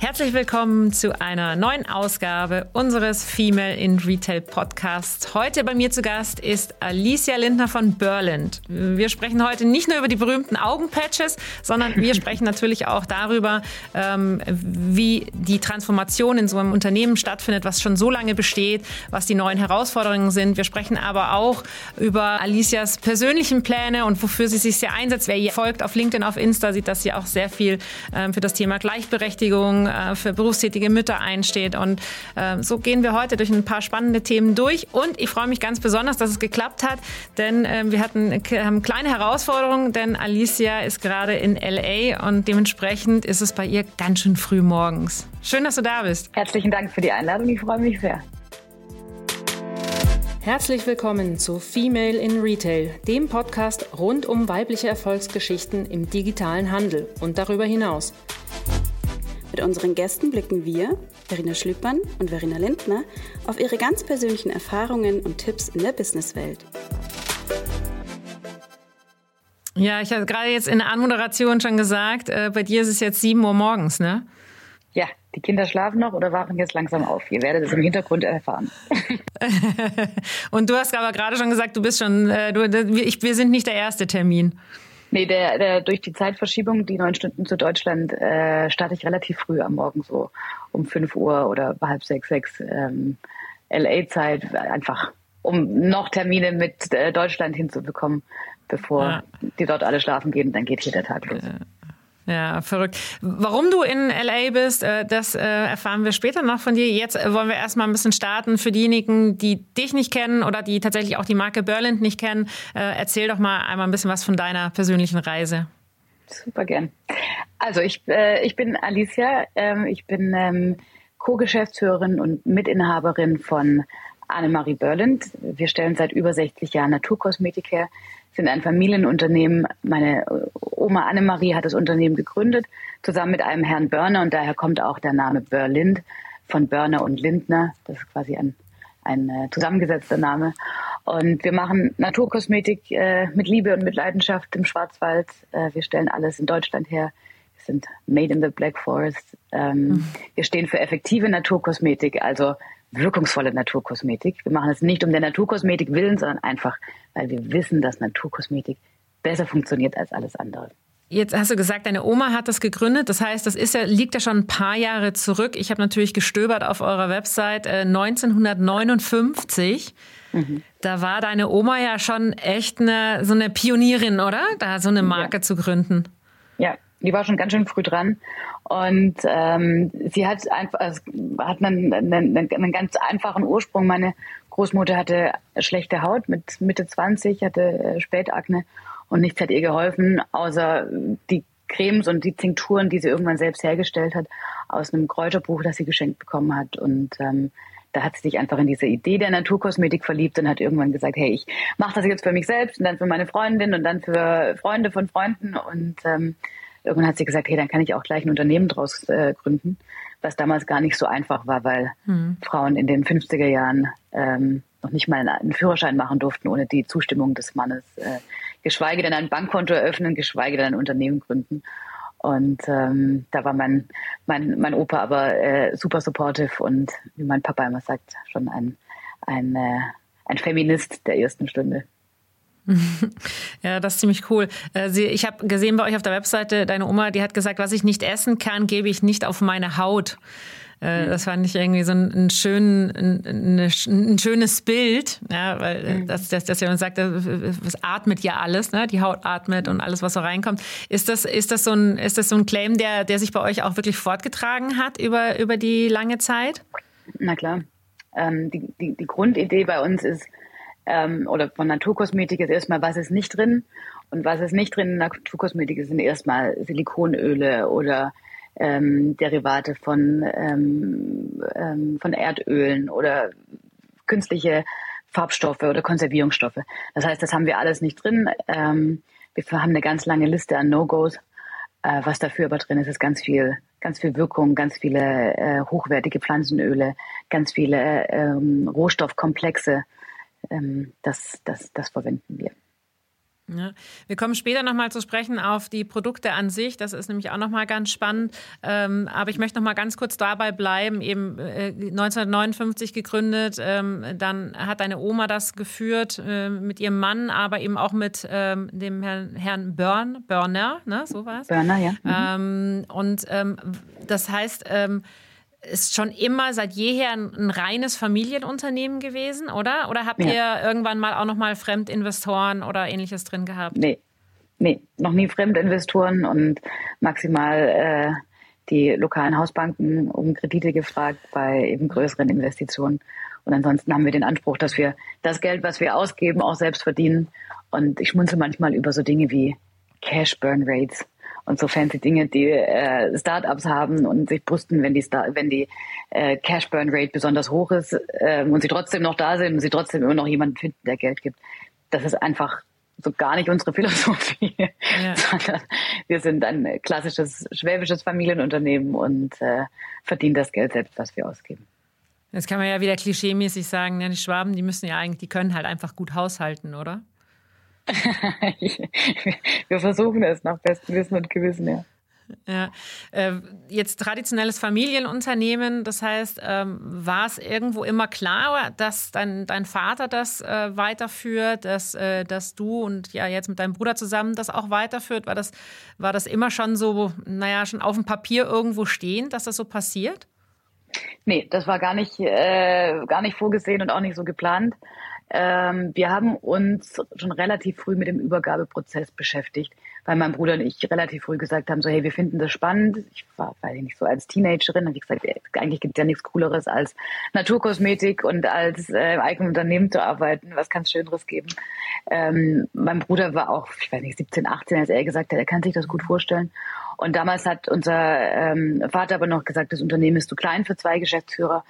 Herzlich willkommen zu einer neuen Ausgabe unseres Female in Retail Podcasts. Heute bei mir zu Gast ist Alicia Lindner von Burland. Wir sprechen heute nicht nur über die berühmten Augenpatches, sondern wir sprechen natürlich auch darüber, ähm, wie die Transformation in so einem Unternehmen stattfindet, was schon so lange besteht, was die neuen Herausforderungen sind. Wir sprechen aber auch über Alicias persönlichen Pläne und wofür sie sich sehr einsetzt. Wer ihr folgt auf LinkedIn, auf Insta, sieht, dass sie auch sehr viel ähm, für das Thema Gleichberechtigung äh, für berufstätige Mütter einsteht. Und äh, so gehen wir heute durch ein paar spannende Themen durch. Und ich freue mich ganz besonders, dass es geklappt hat, denn äh, wir hatten haben kleine Herausforderungen, denn Alicia ist gerade in LA und dementsprechend ist es bei ihr ganz schön früh morgens. Schön, dass du da bist. Herzlichen Dank für die Einladung. Ich freue mich sehr. Herzlich willkommen zu Female in Retail, dem Podcast rund um weibliche Erfolgsgeschichten im digitalen Handel und darüber hinaus. Mit unseren Gästen blicken wir, Verena Schlüppern und Verena Lindner, auf ihre ganz persönlichen Erfahrungen und Tipps in der Businesswelt. Ja, ich habe gerade jetzt in der Anmoderation schon gesagt, äh, bei dir ist es jetzt 7 Uhr morgens, ne? Ja, die Kinder schlafen noch oder wachen jetzt langsam auf. Ihr werdet es im Hintergrund erfahren. und du hast aber gerade schon gesagt, du bist schon, äh, du, ich, wir sind nicht der erste Termin. Nee, der, der durch die Zeitverschiebung, die neun Stunden zu Deutschland, äh, starte ich relativ früh am Morgen, so um fünf Uhr oder halb sechs, sechs ähm, LA-Zeit, einfach um noch Termine mit äh, Deutschland hinzubekommen, bevor ja. die dort alle schlafen gehen. Dann geht hier der Tag los. Ja. Ja, verrückt. Warum du in LA bist, äh, das äh, erfahren wir später noch von dir. Jetzt äh, wollen wir erstmal ein bisschen starten für diejenigen, die dich nicht kennen oder die tatsächlich auch die Marke Berlin nicht kennen. Erzähl doch mal einmal ein bisschen was von deiner persönlichen Reise. Super gern. Also ich, ich bin Alicia. Ähm, ich bin ähm, Co-Geschäftsführerin und Mitinhaberin von Annemarie Berland. Wir stellen seit über 60 Jahren Naturkosmetik her sind ein Familienunternehmen. Meine Oma Annemarie hat das Unternehmen gegründet, zusammen mit einem Herrn Börner und daher kommt auch der Name Berlind von Börner und Lindner. Das ist quasi ein, ein äh, zusammengesetzter Name. Und wir machen Naturkosmetik äh, mit Liebe und mit Leidenschaft im Schwarzwald. Äh, wir stellen alles in Deutschland her. Wir sind made in the Black Forest. Ähm, mhm. Wir stehen für effektive Naturkosmetik, also wirkungsvolle Naturkosmetik. Wir machen es nicht um der Naturkosmetik willen, sondern einfach, weil wir wissen, dass Naturkosmetik besser funktioniert als alles andere. Jetzt hast du gesagt, deine Oma hat das gegründet. Das heißt, das ist ja, liegt ja schon ein paar Jahre zurück. Ich habe natürlich gestöbert auf eurer Website äh, 1959. Mhm. Da war deine Oma ja schon echt eine, so eine Pionierin, oder? Da so eine Marke ja. zu gründen. Die war schon ganz schön früh dran. Und ähm, sie hat einfach also hat einen, einen, einen ganz einfachen Ursprung. Meine Großmutter hatte schlechte Haut mit Mitte 20, hatte äh, Spätakne und nichts hat ihr geholfen, außer die Cremes und die Tinkturen, die sie irgendwann selbst hergestellt hat, aus einem Kräuterbuch, das sie geschenkt bekommen hat. Und ähm, da hat sie sich einfach in diese Idee der Naturkosmetik verliebt und hat irgendwann gesagt, hey, ich mache das jetzt für mich selbst und dann für meine Freundin und dann für Freunde von Freunden. Und ähm, irgendwann hat sie gesagt, hey, dann kann ich auch gleich ein Unternehmen draus äh, gründen, was damals gar nicht so einfach war, weil hm. Frauen in den 50er Jahren ähm, noch nicht mal einen Führerschein machen durften ohne die Zustimmung des Mannes, äh, geschweige denn ein Bankkonto eröffnen, geschweige denn ein Unternehmen gründen. Und ähm, da war mein, mein, mein Opa aber äh, super supportive und wie mein Papa immer sagt, schon ein, ein, äh, ein Feminist der ersten Stunde. Ja, das ist ziemlich cool. Äh, ich habe gesehen bei euch auf der Webseite, deine Oma, die hat gesagt, was ich nicht essen kann, gebe ich nicht auf meine Haut. Äh. Das fand ich irgendwie so ein, ein, schön, ein, ein schönes Bild, ja, weil mhm. das, das, das ja man sagt, es atmet ja alles, ne? die Haut atmet und alles, was so reinkommt. Ist das, ist das so ein, ist das so ein Claim, der, der sich bei euch auch wirklich fortgetragen hat über, über die lange Zeit? Na klar. Ähm, die, die, die Grundidee bei uns ist, ähm, oder von Naturkosmetik ist erstmal, was ist nicht drin. Und was ist nicht drin in Naturkosmetik sind erstmal Silikonöle oder ähm, Derivate von, ähm, ähm, von Erdölen oder künstliche Farbstoffe oder Konservierungsstoffe. Das heißt, das haben wir alles nicht drin. Ähm, wir haben eine ganz lange Liste an No-Gos. Äh, was dafür aber drin ist, ist ganz viel, ganz viel Wirkung, ganz viele äh, hochwertige Pflanzenöle, ganz viele ähm, Rohstoffkomplexe, ähm, das, das, das verwenden wir. Ja. Wir kommen später nochmal zu sprechen auf die Produkte an sich. Das ist nämlich auch nochmal ganz spannend. Ähm, aber ich möchte nochmal ganz kurz dabei bleiben. Eben äh, 1959 gegründet. Ähm, dann hat deine Oma das geführt äh, mit ihrem Mann, aber eben auch mit ähm, dem Herrn, Herrn Börn, Börner, ne? so war. Börner, ja. Mhm. und ähm, das heißt, ähm, ist schon immer seit jeher ein, ein, reines Familienunternehmen gewesen, oder? Oder habt ja. ihr irgendwann mal auch noch mal Fremdinvestoren oder ähnliches drin gehabt? Nee, nee, noch nie Fremdinvestoren und maximal äh, die lokalen Hausbanken um Kredite gefragt bei eben größeren Investitionen. Und ansonsten haben wir den Anspruch, dass wir das Geld, was wir ausgeben, auch selbst verdienen. Und ich schmunze manchmal über so Dinge wie Cash Burn Rates und so fancy Dinge, die äh, Startups haben und sich brüsten, wenn die, Star wenn die äh, Cash Burn Rate besonders hoch ist äh, und sie trotzdem noch da sind und sie trotzdem immer noch jemanden finden, der Geld gibt. Das ist einfach so gar nicht unsere Philosophie, ja. sondern wir sind ein klassisches schwäbisches Familienunternehmen und äh, verdienen das Geld selbst, was wir ausgeben. Jetzt kann man ja wieder klischeemäßig sagen, ja, die Schwaben, die müssen ja eigentlich, die können halt einfach gut haushalten, oder? wir versuchen es nach bestem Wissen und Gewissen, ja. Ja, äh, jetzt traditionelles Familienunternehmen, das heißt, ähm, war es irgendwo immer klar, dass dein, dein Vater das äh, weiterführt, dass, äh, dass du und ja jetzt mit deinem Bruder zusammen das auch weiterführt? War das, war das immer schon so, naja, schon auf dem Papier irgendwo stehend, dass das so passiert? Nee, das war gar nicht, äh, gar nicht vorgesehen und auch nicht so geplant. Ähm, wir haben uns schon relativ früh mit dem Übergabeprozess beschäftigt, weil mein Bruder und ich relativ früh gesagt haben, so hey, wir finden das spannend. Ich war, weiß ich nicht, so als Teenagerin, habe ich gesagt, eigentlich gibt es ja nichts Cooleres als Naturkosmetik und als äh, eigenes Unternehmen zu arbeiten. Was kann es Schöneres geben? Ähm, mein Bruder war auch, ich weiß nicht, 17, 18, als er gesagt hat, er kann sich das gut vorstellen. Und damals hat unser ähm, Vater aber noch gesagt, das Unternehmen ist zu klein für zwei Geschäftsführer.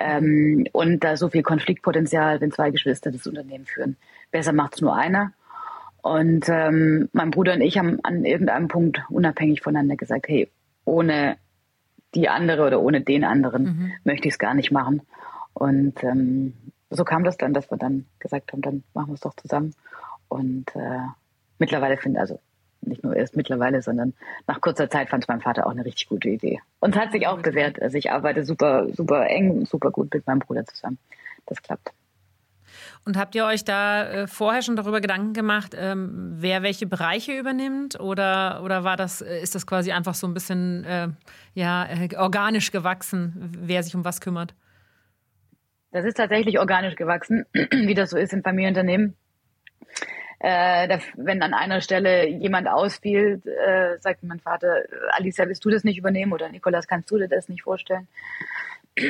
Ähm, und da so viel Konfliktpotenzial, wenn zwei Geschwister das Unternehmen führen. Besser macht es nur einer. Und ähm, mein Bruder und ich haben an irgendeinem Punkt unabhängig voneinander gesagt, hey, ohne die andere oder ohne den anderen mhm. möchte ich es gar nicht machen. Und ähm, so kam das dann, dass wir dann gesagt haben, dann machen wir es doch zusammen. Und äh, mittlerweile finde also nicht nur erst mittlerweile, sondern nach kurzer Zeit fand es mein Vater auch eine richtig gute Idee. Und es hat sich auch bewährt. Also ich arbeite super, super eng, super gut mit meinem Bruder zusammen. Das klappt. Und habt ihr euch da äh, vorher schon darüber Gedanken gemacht, ähm, wer welche Bereiche übernimmt? Oder, oder war das, äh, ist das quasi einfach so ein bisschen äh, ja, organisch gewachsen, wer sich um was kümmert? Das ist tatsächlich organisch gewachsen, wie das so ist in Familienunternehmen äh, wenn an einer Stelle jemand ausfiel, äh, sagt mein Vater, Alicia, willst du das nicht übernehmen oder Nikolas, kannst du dir das nicht vorstellen?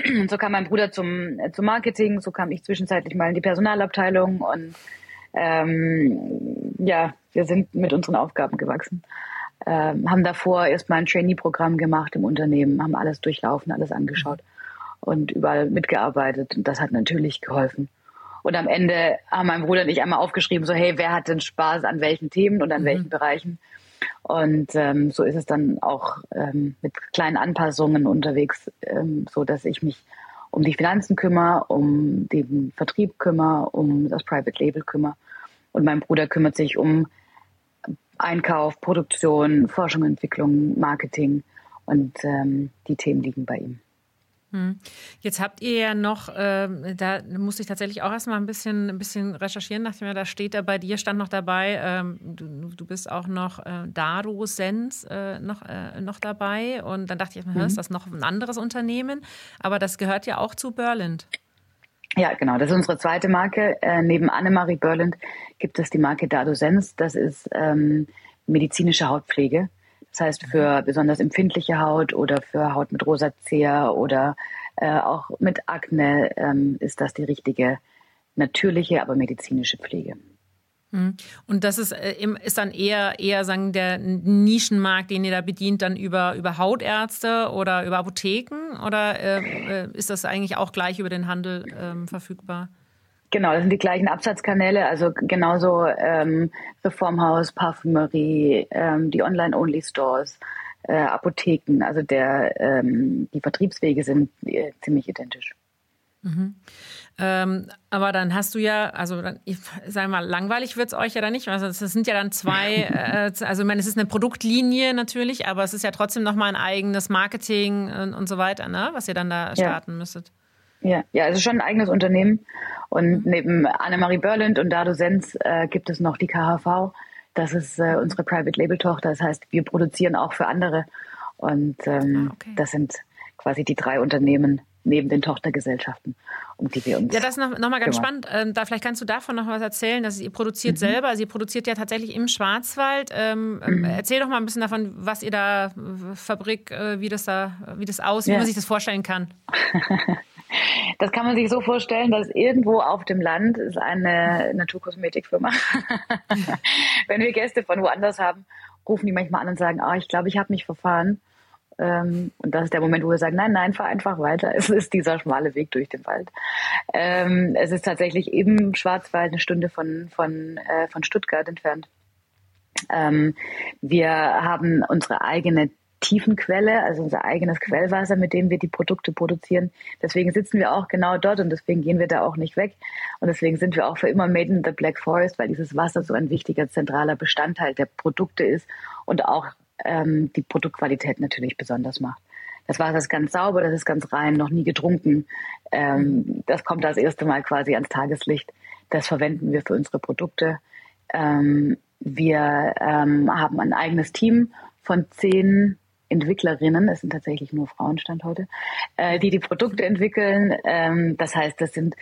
Und so kam mein Bruder zum, zum Marketing, so kam ich zwischenzeitlich mal in die Personalabteilung und ähm, ja, wir sind mit unseren Aufgaben gewachsen. Ähm, haben davor erstmal ein Trainee-Programm gemacht im Unternehmen, haben alles durchlaufen, alles angeschaut und überall mitgearbeitet. Und das hat natürlich geholfen. Und am Ende haben mein Bruder und ich einmal aufgeschrieben, so hey, wer hat denn Spaß an welchen Themen und an mhm. welchen Bereichen? Und ähm, so ist es dann auch ähm, mit kleinen Anpassungen unterwegs, ähm, so dass ich mich um die Finanzen kümmere, um den Vertrieb kümmere, um das Private Label kümmere. Und mein Bruder kümmert sich um Einkauf, Produktion, Forschung, Entwicklung, Marketing und ähm, die Themen liegen bei ihm. Hm. Jetzt habt ihr ja noch, äh, da musste ich tatsächlich auch erstmal ein bisschen, ein bisschen recherchieren, dachte mir, da steht da bei dir, stand noch dabei, ähm, du, du, bist auch noch äh, Daro Sens äh, noch, äh, noch dabei. Und dann dachte ich, mhm. ist das noch ein anderes Unternehmen? Aber das gehört ja auch zu Berlind. Ja, genau. Das ist unsere zweite Marke. Äh, neben Annemarie Berlind gibt es die Marke Dado Sens. Das ist ähm, medizinische Hautpflege. Das heißt, für besonders empfindliche Haut oder für Haut mit Rosazea oder äh, auch mit Akne ähm, ist das die richtige natürliche, aber medizinische Pflege. Mhm. Und das ist, äh, ist dann eher, eher sagen, der Nischenmarkt, den ihr da bedient, dann über, über Hautärzte oder über Apotheken? Oder äh, äh ist das eigentlich auch gleich über den Handel ähm, verfügbar? Genau, das sind die gleichen Absatzkanäle, also genauso ähm, Reformhaus, Parfümerie, ähm, die Online-Only-Stores, äh, Apotheken, also der, ähm, die Vertriebswege sind äh, ziemlich identisch. Mhm. Ähm, aber dann hast du ja, also dann, ich sag mal, langweilig wird es euch ja dann nicht. Also es sind ja dann zwei, äh, also ich meine, es ist eine Produktlinie natürlich, aber es ist ja trotzdem nochmal ein eigenes Marketing und, und, so weiter, ne? was ihr dann da starten ja. müsstet. Ja, ja, es ist schon ein eigenes Unternehmen. Und mhm. neben Annemarie Berland und Dado Sens äh, gibt es noch die KHV. Das ist äh, unsere Private Label Tochter. Das heißt, wir produzieren auch für andere. Und ähm, ah, okay. das sind quasi die drei Unternehmen, neben den Tochtergesellschaften, um die wir uns. Ja, das ist noch, noch ganz kümmern. spannend. Ähm, da vielleicht kannst du davon noch was erzählen, dass ihr produziert mhm. selber. Also ihr produziert ja tatsächlich im Schwarzwald. Ähm, ähm, mhm. Erzähl doch mal ein bisschen davon, was ihr da Fabrik, äh, wie das da, wie das aussieht, ja. wie man sich das vorstellen kann. Das kann man sich so vorstellen, dass irgendwo auf dem Land ist eine Naturkosmetikfirma. Wenn wir Gäste von woanders haben, rufen die manchmal an und sagen, ah, ich glaube, ich habe mich verfahren. Ähm, und das ist der Moment, wo wir sagen, nein, nein, fahr einfach weiter. Es ist dieser schmale Weg durch den Wald. Ähm, es ist tatsächlich im Schwarzwald eine Stunde von, von, äh, von Stuttgart entfernt. Ähm, wir haben unsere eigene Tiefenquelle, also unser eigenes Quellwasser, mit dem wir die Produkte produzieren. Deswegen sitzen wir auch genau dort und deswegen gehen wir da auch nicht weg. Und deswegen sind wir auch für immer Made in the Black Forest, weil dieses Wasser so ein wichtiger zentraler Bestandteil der Produkte ist und auch ähm, die Produktqualität natürlich besonders macht. Das Wasser ist ganz sauber, das ist ganz rein, noch nie getrunken. Ähm, das kommt das erste Mal quasi ans Tageslicht. Das verwenden wir für unsere Produkte. Ähm, wir ähm, haben ein eigenes Team von zehn Entwicklerinnen, es sind tatsächlich nur Frauenstand heute, äh, die die Produkte entwickeln. Ähm, das heißt, das sind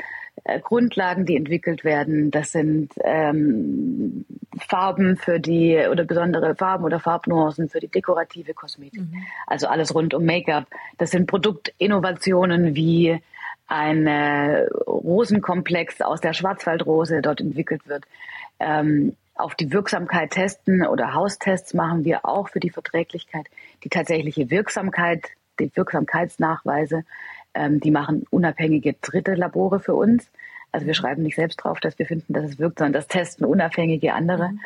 äh, Grundlagen, die entwickelt werden. Das sind ähm, Farben für die oder besondere Farben oder Farbnuancen für die dekorative Kosmetik. Mhm. Also alles rund um Make-up. Das sind Produktinnovationen wie ein äh, Rosenkomplex aus der Schwarzwaldrose, der dort entwickelt wird. Ähm, auf die Wirksamkeit testen oder Haustests machen wir auch für die Verträglichkeit. Die tatsächliche Wirksamkeit, die Wirksamkeitsnachweise, ähm, die machen unabhängige dritte Labore für uns. Also wir schreiben nicht selbst drauf, dass wir finden, dass es wirkt, sondern das testen unabhängige andere. Mhm.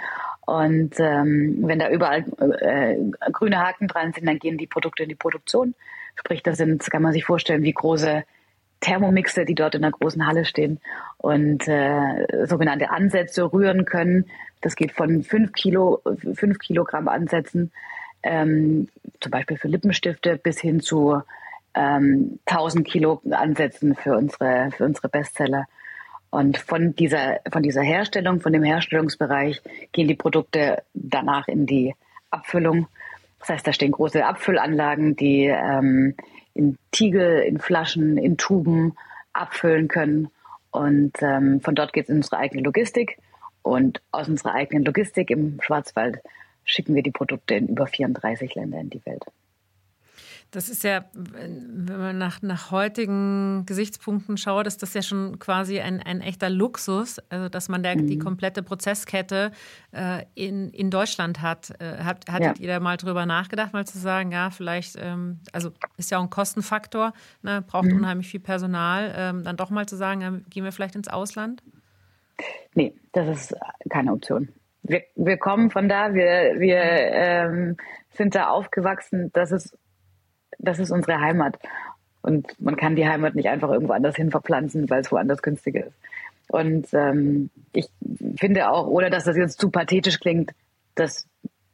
Und ähm, wenn da überall äh, grüne Haken dran sind, dann gehen die Produkte in die Produktion. Sprich, das sind, kann man sich vorstellen, wie große Thermomixe, die dort in der großen Halle stehen und äh, sogenannte Ansätze rühren können. Das geht von fünf Kilo, fünf Kilogramm Ansätzen, ähm, zum Beispiel für Lippenstifte, bis hin zu ähm, 1000 Kilo Ansätzen für unsere, für unsere Bestseller. Und von dieser, von dieser Herstellung, von dem Herstellungsbereich gehen die Produkte danach in die Abfüllung. Das heißt, da stehen große Abfüllanlagen, die ähm, in Tiegel, in Flaschen, in Tuben abfüllen können. Und ähm, von dort geht es in unsere eigene Logistik. Und aus unserer eigenen Logistik im Schwarzwald schicken wir die Produkte in über 34 Länder in die Welt. Das ist ja, wenn man nach, nach heutigen Gesichtspunkten schaut, ist das ja schon quasi ein, ein echter Luxus, also dass man der, mhm. die komplette Prozesskette äh, in, in Deutschland hat. Äh, hat hattet ja. ihr da mal drüber nachgedacht, mal zu sagen, ja, vielleicht, ähm, also ist ja auch ein Kostenfaktor, ne, braucht mhm. unheimlich viel Personal, ähm, dann doch mal zu sagen, ja, gehen wir vielleicht ins Ausland? Nee, das ist keine Option. Wir, wir kommen von da, wir, wir ähm, sind da aufgewachsen, das ist das ist unsere Heimat. Und man kann die Heimat nicht einfach irgendwo anders hin verpflanzen, weil es woanders günstiger ist. Und ähm, ich finde auch, ohne dass das jetzt zu pathetisch klingt, dass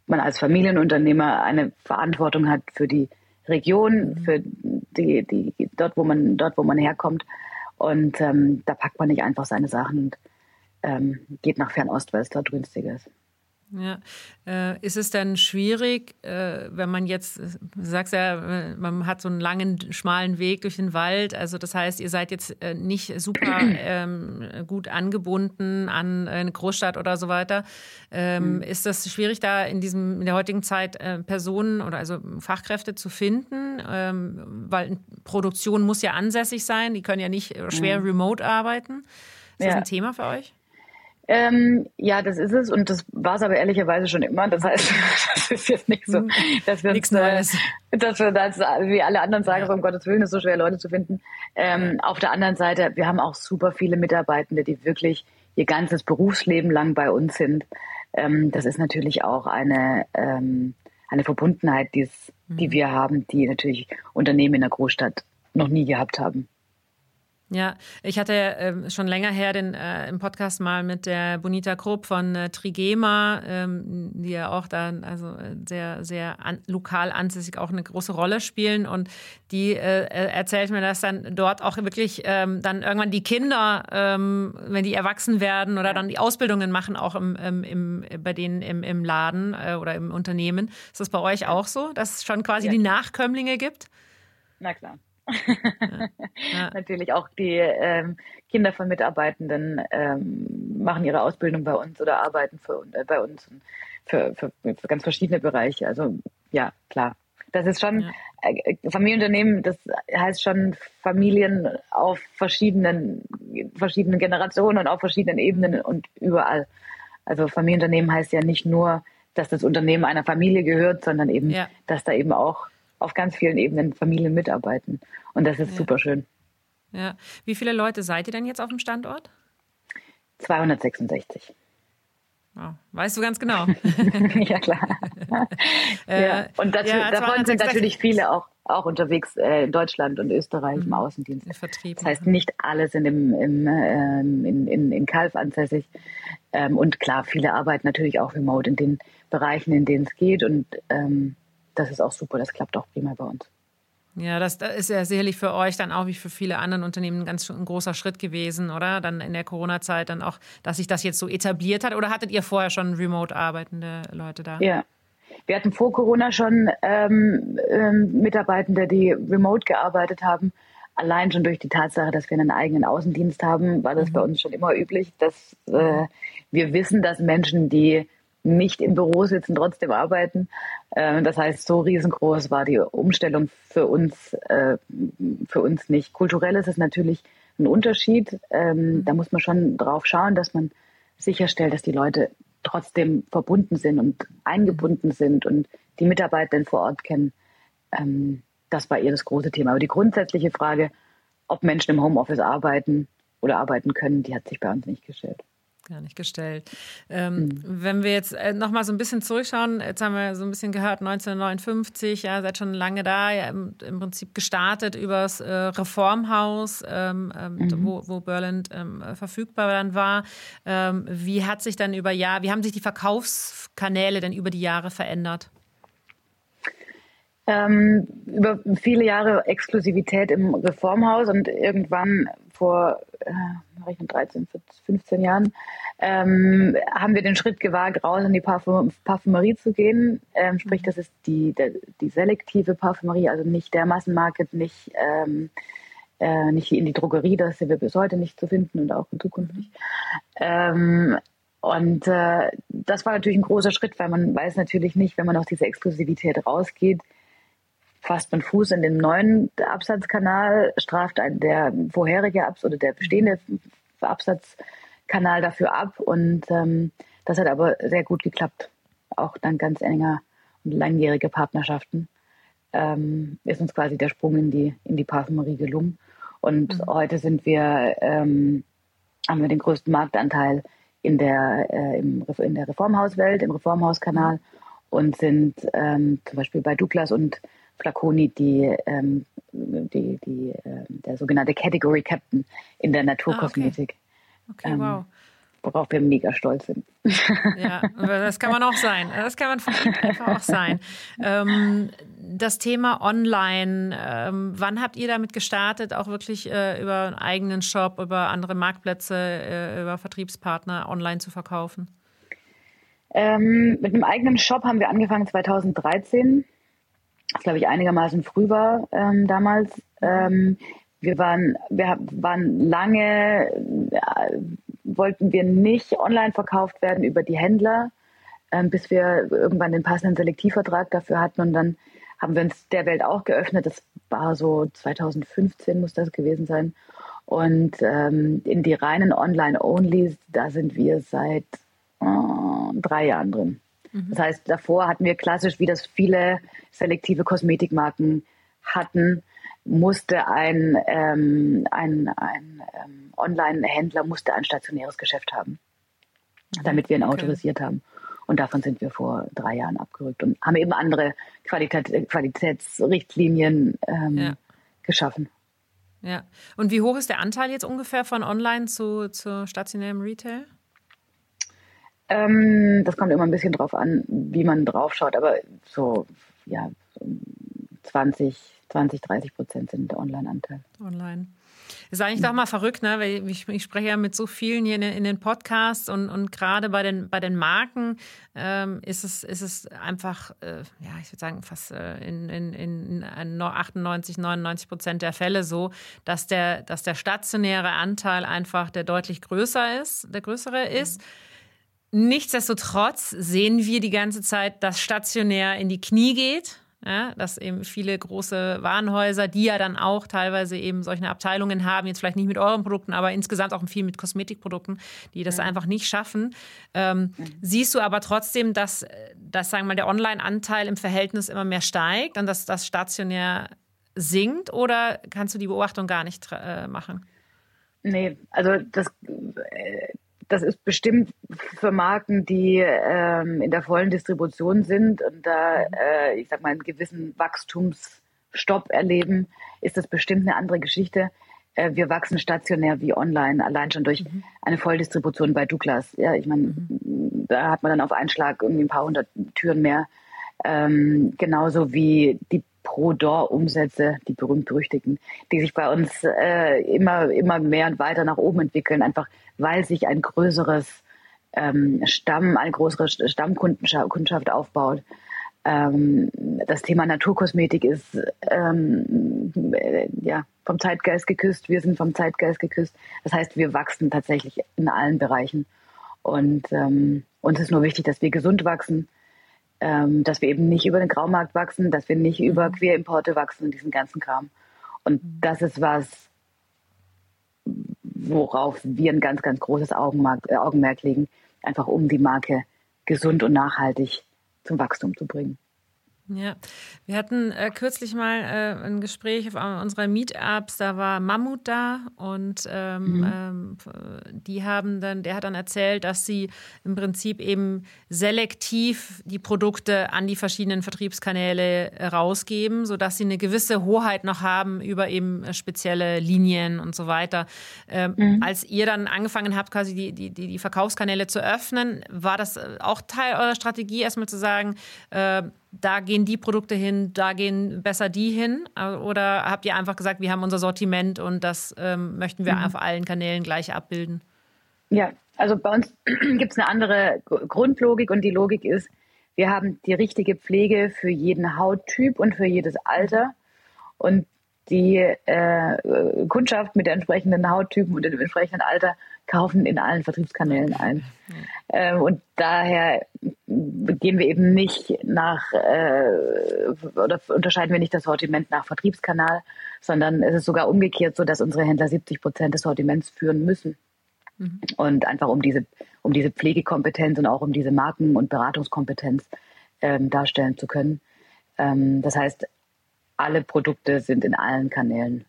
man als Familienunternehmer eine Verantwortung hat für die Region, mhm. für die, die dort, wo man dort, wo man herkommt. Und ähm, da packt man nicht einfach seine Sachen und ähm, geht nach Fernost, weil es dort günstiger ist. Ja. Äh, ist es dann schwierig, äh, wenn man jetzt, du sagst ja, äh, man hat so einen langen, schmalen Weg durch den Wald, also das heißt, ihr seid jetzt äh, nicht super ähm, gut angebunden an eine Großstadt oder so weiter. Ähm, mhm. Ist das schwierig, da in diesem, in der heutigen Zeit äh, Personen oder also Fachkräfte zu finden? Ähm, weil Produktion muss ja ansässig sein, die können ja nicht schwer mhm. remote arbeiten. Ist ja. das ein Thema für euch? Ähm, ja, das ist es und das war es aber ehrlicherweise schon immer. Das heißt, das ist jetzt nicht so, hm. dass wir, Nichts Neues. Dass wir das, wie alle anderen sagen, ja. so um Gottes Willen ist so schwer, Leute zu finden. Ähm, auf der anderen Seite, wir haben auch super viele Mitarbeitende, die wirklich ihr ganzes Berufsleben lang bei uns sind. Ähm, das ist natürlich auch eine, ähm, eine Verbundenheit, die's, die mhm. wir haben, die natürlich Unternehmen in der Großstadt noch nie gehabt haben. Ja, ich hatte äh, schon länger her den äh, im Podcast mal mit der Bonita Krupp von äh, Trigema, ähm, die ja auch dann also äh, sehr sehr an, lokal ansässig auch eine große Rolle spielen und die äh, erzählt mir, dass dann dort auch wirklich ähm, dann irgendwann die Kinder, ähm, wenn die erwachsen werden oder dann die Ausbildungen machen auch im, im, im bei denen im, im Laden äh, oder im Unternehmen. Ist das bei euch auch so, dass es schon quasi ja. die Nachkömmlinge gibt? Na klar. Ja. Natürlich auch die ähm, Kinder von Mitarbeitenden ähm, machen ihre Ausbildung bei uns oder arbeiten für, äh, bei uns für, für, für, ganz verschiedene Bereiche. Also ja, klar. Das ist schon ja. äh, Familienunternehmen, das heißt schon Familien auf verschiedenen, verschiedenen Generationen und auf verschiedenen Ebenen und überall. Also Familienunternehmen heißt ja nicht nur, dass das Unternehmen einer Familie gehört, sondern eben, dass da eben auch auf ganz vielen Ebenen Familien mitarbeiten. Und das ist ja. super schön. Ja. Wie viele Leute seid ihr denn jetzt auf dem Standort? 266. Oh, weißt du ganz genau. ja, klar. Äh, ja. Und dazu, ja, davon sind natürlich viele auch, auch unterwegs äh, in Deutschland und Österreich mhm. im Außendienst. Vertrieb das heißt, nicht alle sind im, im, ähm, in, in, in Kalf ansässig. Ähm, und klar, viele arbeiten natürlich auch remote in den Bereichen, in denen es geht. Und ähm, das ist auch super, das klappt auch prima bei uns. Ja, das ist ja sicherlich für euch dann auch wie für viele andere Unternehmen ein ganz ein großer Schritt gewesen, oder? Dann in der Corona-Zeit dann auch, dass sich das jetzt so etabliert hat. Oder hattet ihr vorher schon remote arbeitende Leute da? Ja. Wir hatten vor Corona schon ähm, ähm, Mitarbeitende, die remote gearbeitet haben. Allein schon durch die Tatsache, dass wir einen eigenen Außendienst haben, war das mhm. bei uns schon immer üblich, dass äh, wir wissen, dass Menschen, die nicht im Büro sitzen, trotzdem arbeiten. Ähm, das heißt, so riesengroß war die Umstellung für uns, äh, für uns nicht. Kulturell ist es natürlich ein Unterschied. Ähm, da muss man schon drauf schauen, dass man sicherstellt, dass die Leute trotzdem verbunden sind und eingebunden sind und die Mitarbeiter vor Ort kennen. Ähm, das war eher das große Thema. Aber die grundsätzliche Frage, ob Menschen im Homeoffice arbeiten oder arbeiten können, die hat sich bei uns nicht gestellt gar nicht gestellt. Ähm, mhm. Wenn wir jetzt äh, noch mal so ein bisschen zurückschauen, jetzt haben wir so ein bisschen gehört, 1959, ja, seid schon lange da, ja, im, im Prinzip gestartet übers äh, Reformhaus, ähm, ähm, mhm. wo, wo Berland ähm, verfügbar dann war. Ähm, wie hat sich dann über Jahr, wie haben sich die Verkaufskanäle denn über die Jahre verändert? Ähm, über viele Jahre Exklusivität im Reformhaus und irgendwann vor äh, 13, 15 Jahren ähm, haben wir den Schritt gewagt, raus in die Parfum Parfümerie zu gehen. Ähm, sprich, das ist die, der, die selektive Parfümerie, also nicht der Massenmarket, nicht, ähm, äh, nicht in die Drogerie, das sind wir bis heute nicht zu finden und auch in Zukunft nicht. Ähm, und äh, das war natürlich ein großer Schritt, weil man weiß natürlich nicht, wenn man aus dieser Exklusivität rausgeht, fasst man Fuß in den neuen Absatzkanal, straft der vorherige Abs oder der bestehende Absatzkanal dafür ab. Und ähm, das hat aber sehr gut geklappt. Auch dann ganz enger und langjährige Partnerschaften ähm, ist uns quasi der Sprung in die, in die Parfümerie gelungen. Und mhm. heute sind wir, ähm, haben wir den größten Marktanteil in der, äh, im, in der Reformhauswelt, im Reformhauskanal mhm. und sind ähm, zum Beispiel bei Douglas und Flaconi die, ähm, die, die äh, der sogenannte Category Captain in der Naturkosmetik. Ah, okay, okay ähm, wow. Worauf wir mega stolz sind. Ja, das kann man auch sein. Das kann man einfach auch sein. Ähm, das Thema Online, ähm, wann habt ihr damit gestartet, auch wirklich äh, über einen eigenen Shop, über andere Marktplätze, äh, über Vertriebspartner online zu verkaufen? Ähm, mit einem eigenen Shop haben wir angefangen 2013 was glaube ich einigermaßen früh war ähm, damals. Ähm, wir waren, wir waren lange, äh, wollten wir nicht online verkauft werden über die Händler, ähm, bis wir irgendwann den passenden Selektivvertrag dafür hatten und dann haben wir uns der Welt auch geöffnet. Das war so 2015 muss das gewesen sein. Und ähm, in die reinen Online-Onlys, da sind wir seit äh, drei Jahren drin. Mhm. Das heißt, davor hatten wir klassisch, wie das viele selektive Kosmetikmarken hatten, musste ein, ähm, ein, ein ähm, Online-Händler musste ein stationäres Geschäft haben, mhm. damit wir ihn okay. autorisiert haben. Und davon sind wir vor drei Jahren abgerückt und haben eben andere Qualität, Qualitätsrichtlinien ähm, ja. geschaffen. Ja. Und wie hoch ist der Anteil jetzt ungefähr von Online zu, zu stationärem Retail? Ähm, das kommt immer ein bisschen drauf an, wie man drauf schaut, aber so, ja, 20, 20, 30 Prozent sind der Online-Anteil. Online. Ist eigentlich doch mal verrückt, ne? Weil ich, ich spreche ja mit so vielen hier in, in den Podcasts und, und gerade bei den, bei den Marken ähm, ist, es, ist es einfach, äh, ja, ich würde sagen, fast äh, in, in, in 98, 99 Prozent der Fälle so, dass der, dass der stationäre Anteil einfach der deutlich größer ist, der größere ist. Nichtsdestotrotz sehen wir die ganze Zeit, dass stationär in die Knie geht. Ja, dass eben viele große Warenhäuser, die ja dann auch teilweise eben solche Abteilungen haben, jetzt vielleicht nicht mit euren Produkten, aber insgesamt auch viel mit Kosmetikprodukten, die das ja. einfach nicht schaffen. Ähm, ja. Siehst du aber trotzdem, dass, dass sagen wir mal, der Online-Anteil im Verhältnis immer mehr steigt und dass das stationär sinkt oder kannst du die Beobachtung gar nicht äh, machen? Nee, also das, äh, das ist bestimmt für Marken, die ähm, in der vollen Distribution sind und da, äh, ich sag mal, einen gewissen Wachstumsstopp erleben, ist das bestimmt eine andere Geschichte. Äh, wir wachsen stationär wie online, allein schon durch mhm. eine Volldistribution bei Douglas. Ja, ich meine, mhm. da hat man dann auf einen Schlag irgendwie ein paar hundert Türen mehr. Ähm, genauso wie die Pro-Door-Umsätze, die berühmt-berüchtigten, die sich bei uns äh, immer, immer mehr und weiter nach oben entwickeln, einfach weil sich ein größeres ähm, Stamm, eine größere Stammkundschaft aufbaut. Ähm, das Thema Naturkosmetik ist ähm, äh, ja, vom Zeitgeist geküsst, wir sind vom Zeitgeist geküsst. Das heißt, wir wachsen tatsächlich in allen Bereichen. Und ähm, uns ist nur wichtig, dass wir gesund wachsen, ähm, dass wir eben nicht über den Graumarkt wachsen, dass wir nicht über mhm. Queerimporte wachsen und diesen ganzen Kram. Und mhm. das ist was, worauf wir ein ganz, ganz großes Augenmerk, äh, Augenmerk legen, einfach um die Marke gesund und nachhaltig zum Wachstum zu bringen. Ja, wir hatten äh, kürzlich mal äh, ein Gespräch auf unserer Meetups, da war Mammut da und ähm, mhm. ähm, die haben dann, der hat dann erzählt, dass sie im Prinzip eben selektiv die Produkte an die verschiedenen Vertriebskanäle äh, rausgeben, sodass sie eine gewisse Hoheit noch haben über eben spezielle Linien und so weiter. Ähm, mhm. Als ihr dann angefangen habt, quasi die, die, die Verkaufskanäle zu öffnen, war das äh, auch Teil eurer Strategie, erstmal zu sagen, äh, da gehen die Produkte hin, da gehen besser die hin? Oder habt ihr einfach gesagt, wir haben unser Sortiment und das ähm, möchten wir mhm. auf allen Kanälen gleich abbilden? Ja, also bei uns gibt es eine andere Grundlogik und die Logik ist, wir haben die richtige Pflege für jeden Hauttyp und für jedes Alter. Und die äh, Kundschaft mit der entsprechenden Hauttypen und dem entsprechenden Alter kaufen in allen Vertriebskanälen ein. Ähm, und daher gehen wir eben nicht nach äh, oder unterscheiden wir nicht das Sortiment nach Vertriebskanal, sondern es ist sogar umgekehrt so, dass unsere Händler 70 Prozent des Sortiments führen müssen. Mhm. Und einfach um diese, um diese Pflegekompetenz und auch um diese Marken- und Beratungskompetenz ähm, darstellen zu können. Ähm, das heißt, alle Produkte sind in allen Kanälen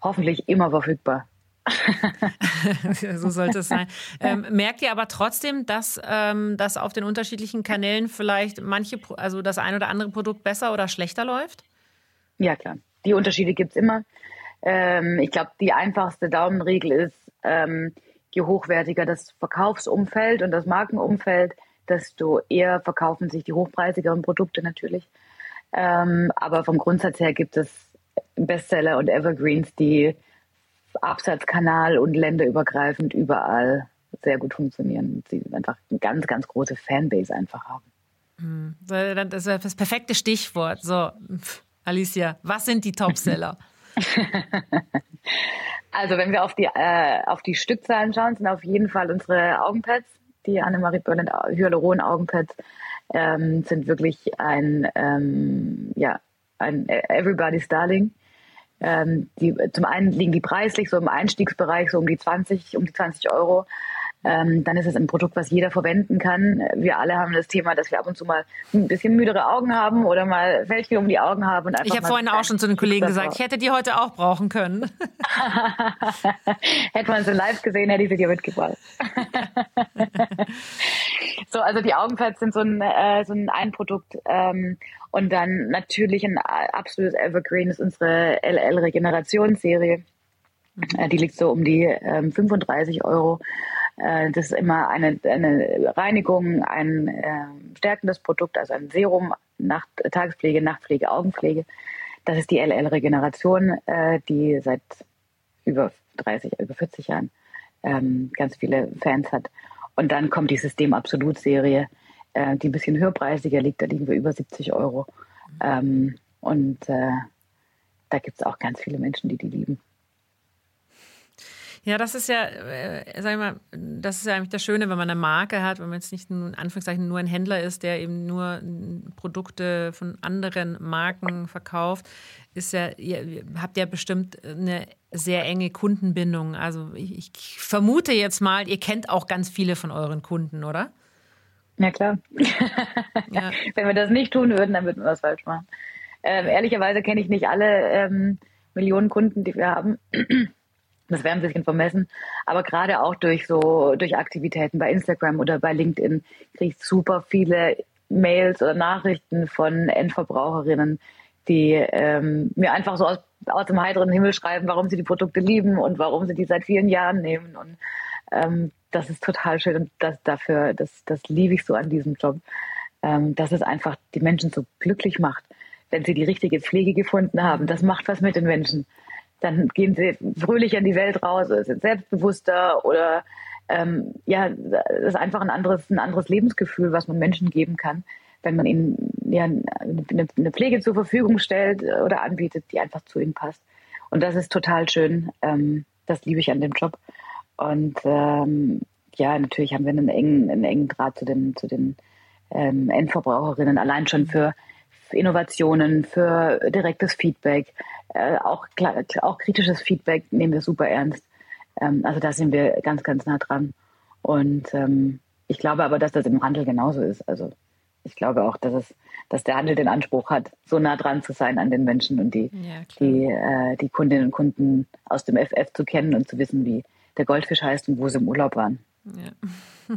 hoffentlich immer verfügbar. so sollte es sein. Ähm, merkt ihr aber trotzdem, dass, ähm, dass auf den unterschiedlichen Kanälen vielleicht manche, also das ein oder andere Produkt besser oder schlechter läuft? Ja, klar. Die Unterschiede gibt es immer. Ähm, ich glaube, die einfachste Daumenregel ist, ähm, je hochwertiger das Verkaufsumfeld und das Markenumfeld, desto eher verkaufen sich die hochpreisigeren Produkte natürlich. Ähm, aber vom Grundsatz her gibt es Bestseller und Evergreens, die Absatzkanal und länderübergreifend überall sehr gut funktionieren. Sie einfach eine ganz, ganz große Fanbase einfach haben. Hm. Das ist das perfekte Stichwort. So, Alicia, was sind die Topseller? also, wenn wir auf die, äh, auf die Stückzahlen schauen, sind auf jeden Fall unsere Augenpads, die Annemarie Berlin Hyaluron Augenpads, ähm, sind wirklich ein, ähm, ja, ein Everybody's Darling. Ähm, die, zum einen liegen die preislich so im Einstiegsbereich so um die 20, um die 20 Euro. Ähm, dann ist es ein Produkt, was jeder verwenden kann. Wir alle haben das Thema, dass wir ab und zu mal ein bisschen müdere Augen haben oder mal Fältchen um die Augen haben. Und einfach ich habe vorhin auch schon zu den Kollegen gesagt, ich hätte die heute auch brauchen können. hätte man sie live gesehen, hätte ich sie dir mitgebracht. so, also die Augenpads sind so ein, äh, so ein, ein Produkt. Ähm, und dann natürlich ein absolutes Evergreen ist unsere LL Regenerationsserie Mhm. Die liegt so um die ähm, 35 Euro. Äh, das ist immer eine, eine Reinigung, ein äh, stärkendes Produkt, also ein Serum, Nacht, Tagespflege, Nachtpflege, Augenpflege. Das ist die LL Regeneration, äh, die seit über 30, über 40 Jahren ähm, ganz viele Fans hat. Und dann kommt die System Absolut Serie, äh, die ein bisschen höherpreisiger liegt. Da liegen wir über 70 Euro. Ähm, und äh, da gibt es auch ganz viele Menschen, die die lieben. Ja, das ist ja, äh, sag ich mal, das ist ja eigentlich das Schöne, wenn man eine Marke hat, wenn man jetzt nicht in Anführungszeichen nur ein Händler ist, der eben nur Produkte von anderen Marken verkauft, ist ja, ihr habt ja bestimmt eine sehr enge Kundenbindung. Also ich, ich vermute jetzt mal, ihr kennt auch ganz viele von euren Kunden, oder? Ja, klar. Ja. Wenn wir das nicht tun würden, dann würden wir was falsch machen. Ähm, ehrlicherweise kenne ich nicht alle ähm, Millionen Kunden, die wir haben. Das wäre ein bisschen vermessen. Aber gerade auch durch so, durch Aktivitäten bei Instagram oder bei LinkedIn kriege ich super viele Mails oder Nachrichten von Endverbraucherinnen, die ähm, mir einfach so aus, aus dem heiteren Himmel schreiben, warum sie die Produkte lieben und warum sie die seit vielen Jahren nehmen. Und ähm, das ist total schön und das dafür, das, das liebe ich so an diesem Job, ähm, dass es einfach die Menschen so glücklich macht, wenn sie die richtige Pflege gefunden haben. Das macht was mit den Menschen dann gehen sie fröhlich in die Welt raus, sind selbstbewusster oder ähm, ja, das ist einfach ein anderes, ein anderes Lebensgefühl, was man Menschen geben kann, wenn man ihnen ja, eine, eine Pflege zur Verfügung stellt oder anbietet, die einfach zu ihnen passt. Und das ist total schön. Ähm, das liebe ich an dem Job. Und ähm, ja, natürlich haben wir einen engen, einen engen Draht zu den, zu den ähm, Endverbraucherinnen, allein schon für Innovationen, für direktes Feedback, äh, auch, auch kritisches Feedback nehmen wir super ernst. Ähm, also da sind wir ganz, ganz nah dran. Und ähm, ich glaube aber, dass das im Handel genauso ist. Also ich glaube auch, dass es, dass der Handel den Anspruch hat, so nah dran zu sein an den Menschen und die, ja, die, äh, die Kundinnen und Kunden aus dem FF zu kennen und zu wissen, wie der Goldfisch heißt und wo sie im Urlaub waren. Ja.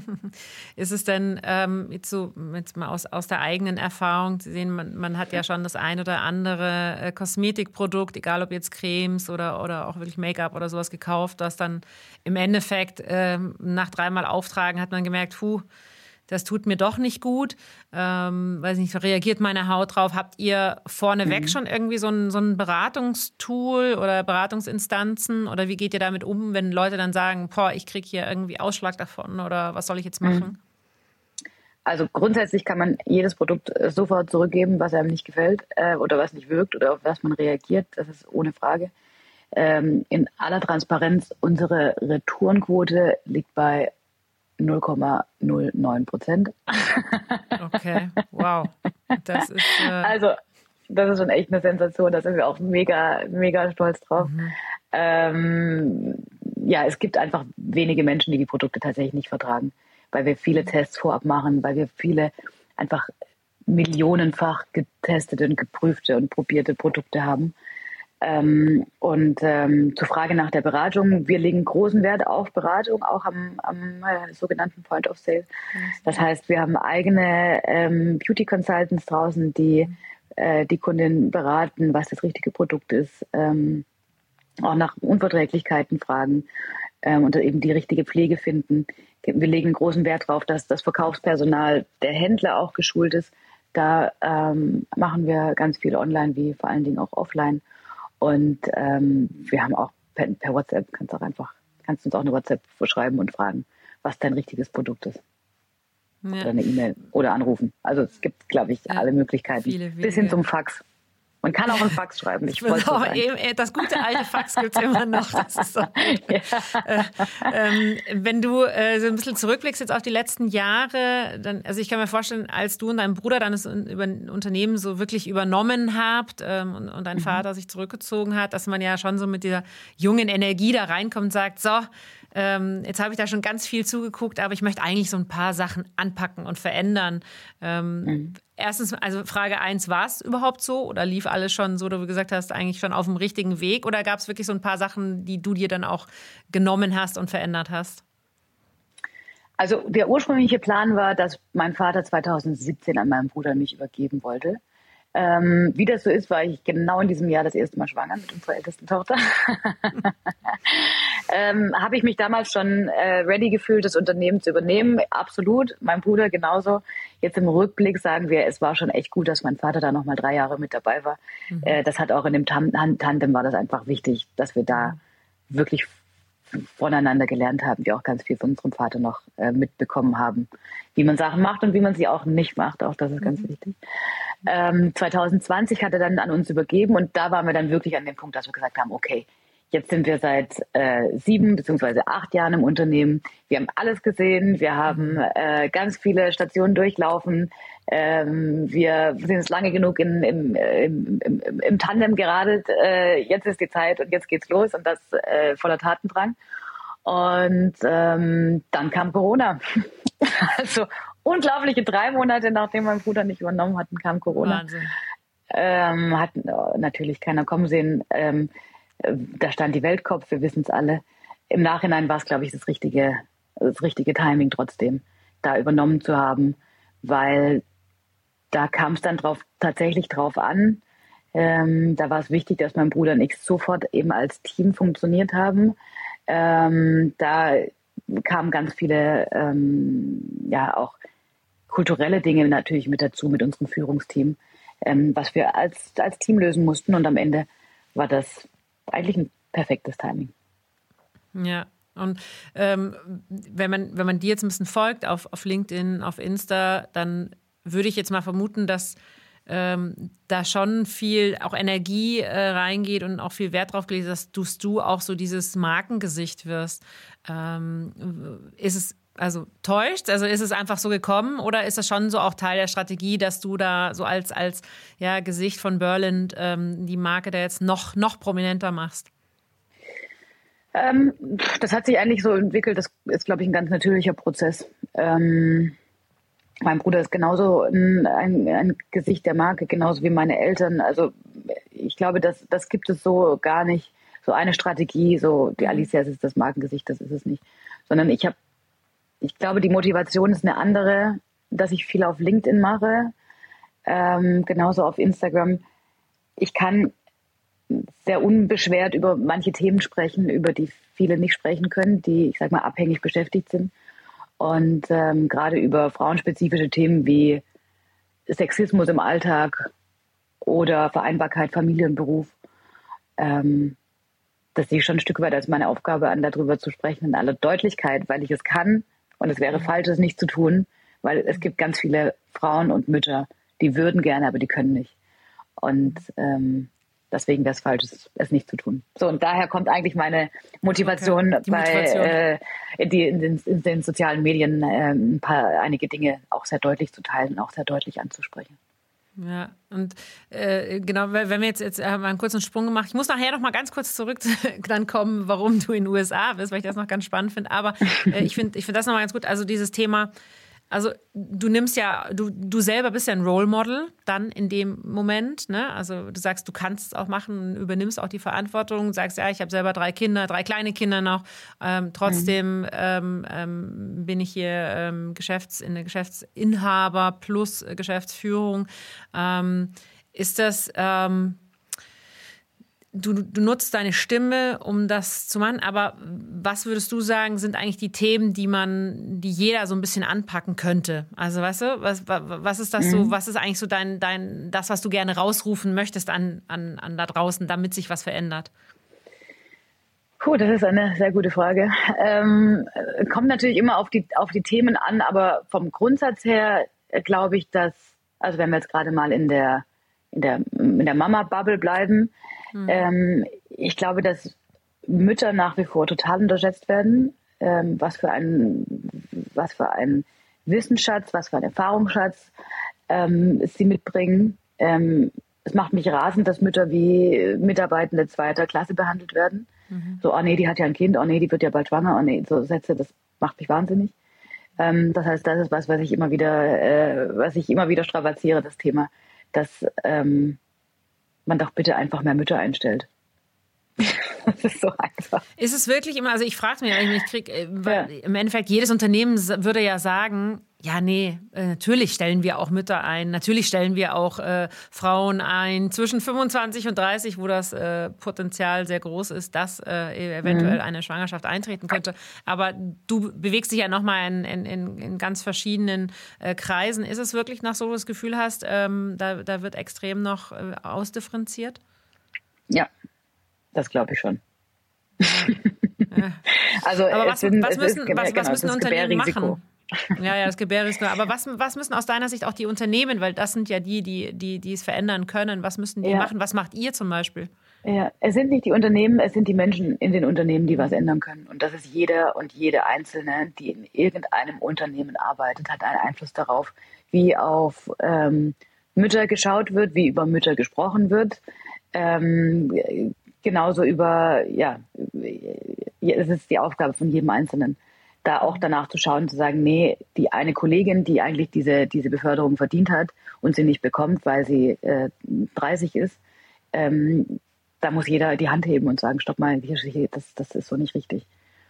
Ist es denn ähm, jetzt so jetzt mal aus, aus der eigenen Erfahrung zu sehen, man, man hat ja schon das ein oder andere äh, Kosmetikprodukt, egal ob jetzt Cremes oder, oder auch wirklich Make-up oder sowas gekauft, das dann im Endeffekt äh, nach dreimal Auftragen hat man gemerkt, puh, das tut mir doch nicht gut. Ähm, weiß nicht, reagiert meine Haut drauf? Habt ihr vorneweg mhm. schon irgendwie so ein, so ein Beratungstool oder Beratungsinstanzen? Oder wie geht ihr damit um, wenn Leute dann sagen, boah, ich kriege hier irgendwie Ausschlag davon oder was soll ich jetzt machen? Mhm. Also grundsätzlich kann man jedes Produkt äh, sofort zurückgeben, was einem nicht gefällt äh, oder was nicht wirkt oder auf was man reagiert. Das ist ohne Frage. Ähm, in aller Transparenz, unsere Retourenquote liegt bei 0,09 Prozent. Okay, wow. Das ist, äh also, das ist schon echt eine Sensation. Da sind wir auch mega, mega stolz drauf. Mhm. Ähm, ja, es gibt einfach wenige Menschen, die die Produkte tatsächlich nicht vertragen, weil wir viele Tests vorab machen, weil wir viele einfach millionenfach getestete und geprüfte und probierte Produkte haben. Ähm, und ähm, zur Frage nach der Beratung, wir legen großen Wert auf Beratung, auch am, am äh, sogenannten Point of Sale. Das heißt, wir haben eigene ähm, Beauty Consultants draußen, die äh, die Kundin beraten, was das richtige Produkt ist, ähm, auch nach Unverträglichkeiten fragen ähm, und eben die richtige Pflege finden. Wir legen großen Wert darauf, dass das Verkaufspersonal der Händler auch geschult ist. Da ähm, machen wir ganz viel online, wie vor allen Dingen auch offline. Und ähm, wir haben auch per, per, WhatsApp, kannst auch einfach, kannst uns auch eine WhatsApp schreiben und fragen, was dein richtiges Produkt ist. Ja. Oder eine E-Mail oder anrufen. Also es gibt, glaube ich, alle Möglichkeiten. Viele, viele. Bis hin zum Fax. Man kann auch einen Fax schreiben. Ich das, eben, äh, das gute alte Fax gibt es immer noch. So. ja. äh, ähm, wenn du äh, so ein bisschen zurückblickst jetzt auf die letzten Jahre, dann, also ich kann mir vorstellen, als du und dein Bruder dann das Unternehmen so wirklich übernommen habt ähm, und, und, dein mhm. Vater sich zurückgezogen hat, dass man ja schon so mit dieser jungen Energie da reinkommt und sagt, so, ähm, jetzt habe ich da schon ganz viel zugeguckt, aber ich möchte eigentlich so ein paar Sachen anpacken und verändern. Ähm, mhm. Erstens, also Frage eins, war es überhaupt so oder lief alles schon so, du gesagt hast, eigentlich schon auf dem richtigen Weg oder gab es wirklich so ein paar Sachen, die du dir dann auch genommen hast und verändert hast? Also der ursprüngliche Plan war, dass mein Vater 2017 an meinen Bruder mich übergeben wollte. Ähm, wie das so ist, war ich genau in diesem Jahr das erste Mal schwanger mit unserer ältesten Tochter. ähm, Habe ich mich damals schon äh, ready gefühlt, das Unternehmen zu übernehmen? Absolut. Mein Bruder genauso. Jetzt im Rückblick sagen wir, es war schon echt gut, dass mein Vater da nochmal drei Jahre mit dabei war. Mhm. Äh, das hat auch in dem Tan Tandem war das einfach wichtig, dass wir da wirklich voneinander gelernt haben, wir auch ganz viel von unserem Vater noch äh, mitbekommen haben, wie man Sachen macht und wie man sie auch nicht macht. Auch das ist ganz mhm. wichtig. Ähm, 2020 hat er dann an uns übergeben und da waren wir dann wirklich an dem Punkt, dass wir gesagt haben, okay, jetzt sind wir seit äh, sieben beziehungsweise acht Jahren im Unternehmen. Wir haben alles gesehen, wir haben äh, ganz viele Stationen durchlaufen. Ähm, wir sind jetzt lange genug in, im, im, im, im Tandem geradet. Äh, jetzt ist die Zeit und jetzt geht's los und das äh, voller Tatendrang. Und ähm, dann kam Corona. also unglaubliche drei Monate, nachdem mein Bruder nicht übernommen hat, kam Corona. Wahnsinn. Ähm, hat äh, natürlich keiner kommen sehen. Ähm, äh, da stand die Weltkopf, wir wissen es alle. Im Nachhinein war es, glaube ich, das richtige, das richtige Timing trotzdem, da übernommen zu haben, weil da kam es dann drauf, tatsächlich drauf an. Ähm, da war es wichtig, dass mein Bruder und ich sofort eben als Team funktioniert haben. Ähm, da kamen ganz viele, ähm, ja, auch kulturelle Dinge natürlich mit dazu, mit unserem Führungsteam, ähm, was wir als, als Team lösen mussten. Und am Ende war das eigentlich ein perfektes Timing. Ja, und ähm, wenn man, wenn man dir jetzt ein bisschen folgt auf, auf LinkedIn, auf Insta, dann würde ich jetzt mal vermuten, dass ähm, da schon viel auch Energie äh, reingeht und auch viel Wert drauf gelegt, dass du, du auch so dieses Markengesicht wirst. Ähm, ist es also täuscht? Also ist es einfach so gekommen oder ist das schon so auch Teil der Strategie, dass du da so als, als ja, Gesicht von Berlin ähm, die Marke da jetzt noch, noch prominenter machst? Ähm, das hat sich eigentlich so entwickelt. Das ist, glaube ich, ein ganz natürlicher Prozess. Ähm, mein Bruder ist genauso ein, ein, ein, Gesicht der Marke, genauso wie meine Eltern. Also ich glaube, das, das gibt es so gar nicht. So eine Strategie, so die Alicia ist das Markengesicht, das ist es nicht. Sondern ich habe ich glaube, die Motivation ist eine andere, dass ich viel auf LinkedIn mache, ähm, genauso auf Instagram. Ich kann sehr unbeschwert über manche Themen sprechen, über die viele nicht sprechen können, die, ich sag mal, abhängig beschäftigt sind. Und ähm, gerade über frauenspezifische Themen wie Sexismus im Alltag oder Vereinbarkeit Familie und Beruf. Ähm, das sehe ich schon ein Stück weit als meine Aufgabe an, darüber zu sprechen in aller Deutlichkeit, weil ich es kann und es wäre falsch, es nicht zu tun, weil es gibt ganz viele Frauen und Mütter, die würden gerne, aber die können nicht. Und ähm, deswegen wäre es falsch, es nicht zu tun. So, und daher kommt eigentlich meine Motivation, okay, bei Motivation. Äh, in, die, in, den, in, den, sozialen Medien äh, ein paar einige Dinge auch sehr deutlich zu teilen, auch sehr deutlich anzusprechen. Ja, und äh, genau, wenn wir jetzt, jetzt haben wir einen kurzen Sprung gemacht. Ich muss nachher noch mal ganz kurz zurück dann kommen, warum du in den USA bist, weil ich das noch ganz spannend finde. Aber äh, ich finde ich find das noch mal ganz gut. Also dieses Thema also du nimmst ja, du, du selber bist ja ein Role Model dann in dem Moment. Ne? Also du sagst, du kannst es auch machen, übernimmst auch die Verantwortung, sagst, ja, ich habe selber drei Kinder, drei kleine Kinder noch. Ähm, trotzdem mhm. ähm, ähm, bin ich hier ähm, Geschäfts-, in der Geschäftsinhaber plus Geschäftsführung. Ähm, ist das ähm, du, du nutzt deine Stimme, um das zu machen, aber was würdest du sagen, sind eigentlich die Themen, die man, die jeder so ein bisschen anpacken könnte? Also weißt du, was, was ist das mhm. so, was ist eigentlich so dein, dein, das, was du gerne rausrufen möchtest an, an, an da draußen, damit sich was verändert? Puh, das ist eine sehr gute Frage. Ähm, kommt natürlich immer auf die, auf die Themen an, aber vom Grundsatz her glaube ich, dass, also wenn wir jetzt gerade mal in der, in der, in der Mama-Bubble bleiben, Mhm. Ähm, ich glaube, dass Mütter nach wie vor total unterschätzt werden. Ähm, was für ein, was für ein Wissensschatz, was für ein Erfahrungsschatz ähm, sie mitbringen. Ähm, es macht mich rasend, dass Mütter wie Mitarbeitende zweiter Klasse behandelt werden. Mhm. So, oh nee, die hat ja ein Kind, oh nee, die wird ja bald schwanger, oh nee, so Sätze, das macht mich wahnsinnig. Ähm, das heißt, das ist was, was ich immer wieder, äh, was ich immer wieder strapaziere, das Thema, dass ähm, man doch bitte einfach mehr Mütter einstellt. Das ist so einfach. Ist es wirklich immer, also ich frage mich, ich krieg, äh, weil ja. im Endeffekt jedes Unternehmen würde ja sagen, ja, nee, äh, natürlich stellen wir auch Mütter ein, natürlich stellen wir auch äh, Frauen ein zwischen 25 und 30, wo das äh, Potenzial sehr groß ist, dass äh, eventuell mhm. eine Schwangerschaft eintreten könnte. Aber du bewegst dich ja nochmal in, in, in, ganz verschiedenen äh, Kreisen. Ist es wirklich noch so, das Gefühl hast, ähm, da, da wird extrem noch ausdifferenziert? Ja, das glaube ich schon. also Aber was, sind, was müssen, was, was müssen Unternehmen machen? Ja, ja, das Gebärrisiko. Aber was, was müssen aus deiner Sicht auch die Unternehmen, weil das sind ja die, die, die, die es verändern können, was müssen die ja. machen? Was macht ihr zum Beispiel? Ja, es sind nicht die Unternehmen, es sind die Menschen in den Unternehmen, die was ändern können. Und das ist jeder und jede Einzelne, die in irgendeinem Unternehmen arbeitet, hat einen Einfluss darauf, wie auf ähm, Mütter geschaut wird, wie über Mütter gesprochen wird. Ähm, genauso über, ja, es ist die Aufgabe von jedem Einzelnen da auch danach zu schauen, zu sagen, nee, die eine Kollegin, die eigentlich diese, diese Beförderung verdient hat und sie nicht bekommt, weil sie äh, 30 ist, ähm, da muss jeder die Hand heben und sagen, stopp mal, das, das ist so nicht richtig.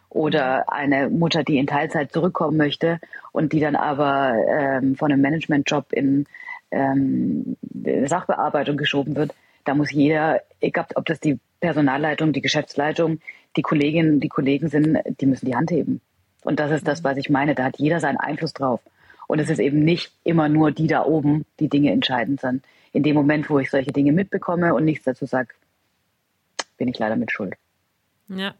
Oder eine Mutter, die in Teilzeit zurückkommen möchte und die dann aber ähm, von einem Managementjob in ähm, Sachbearbeitung geschoben wird, da muss jeder, egal ob das die Personalleitung, die Geschäftsleitung, die Kolleginnen, die Kollegen sind, die müssen die Hand heben. Und das ist das, was ich meine. Da hat jeder seinen Einfluss drauf. Und es ist eben nicht immer nur die da oben, die Dinge entscheiden, sondern in dem Moment, wo ich solche Dinge mitbekomme und nichts dazu sage, bin ich leider mit schuld. Ja,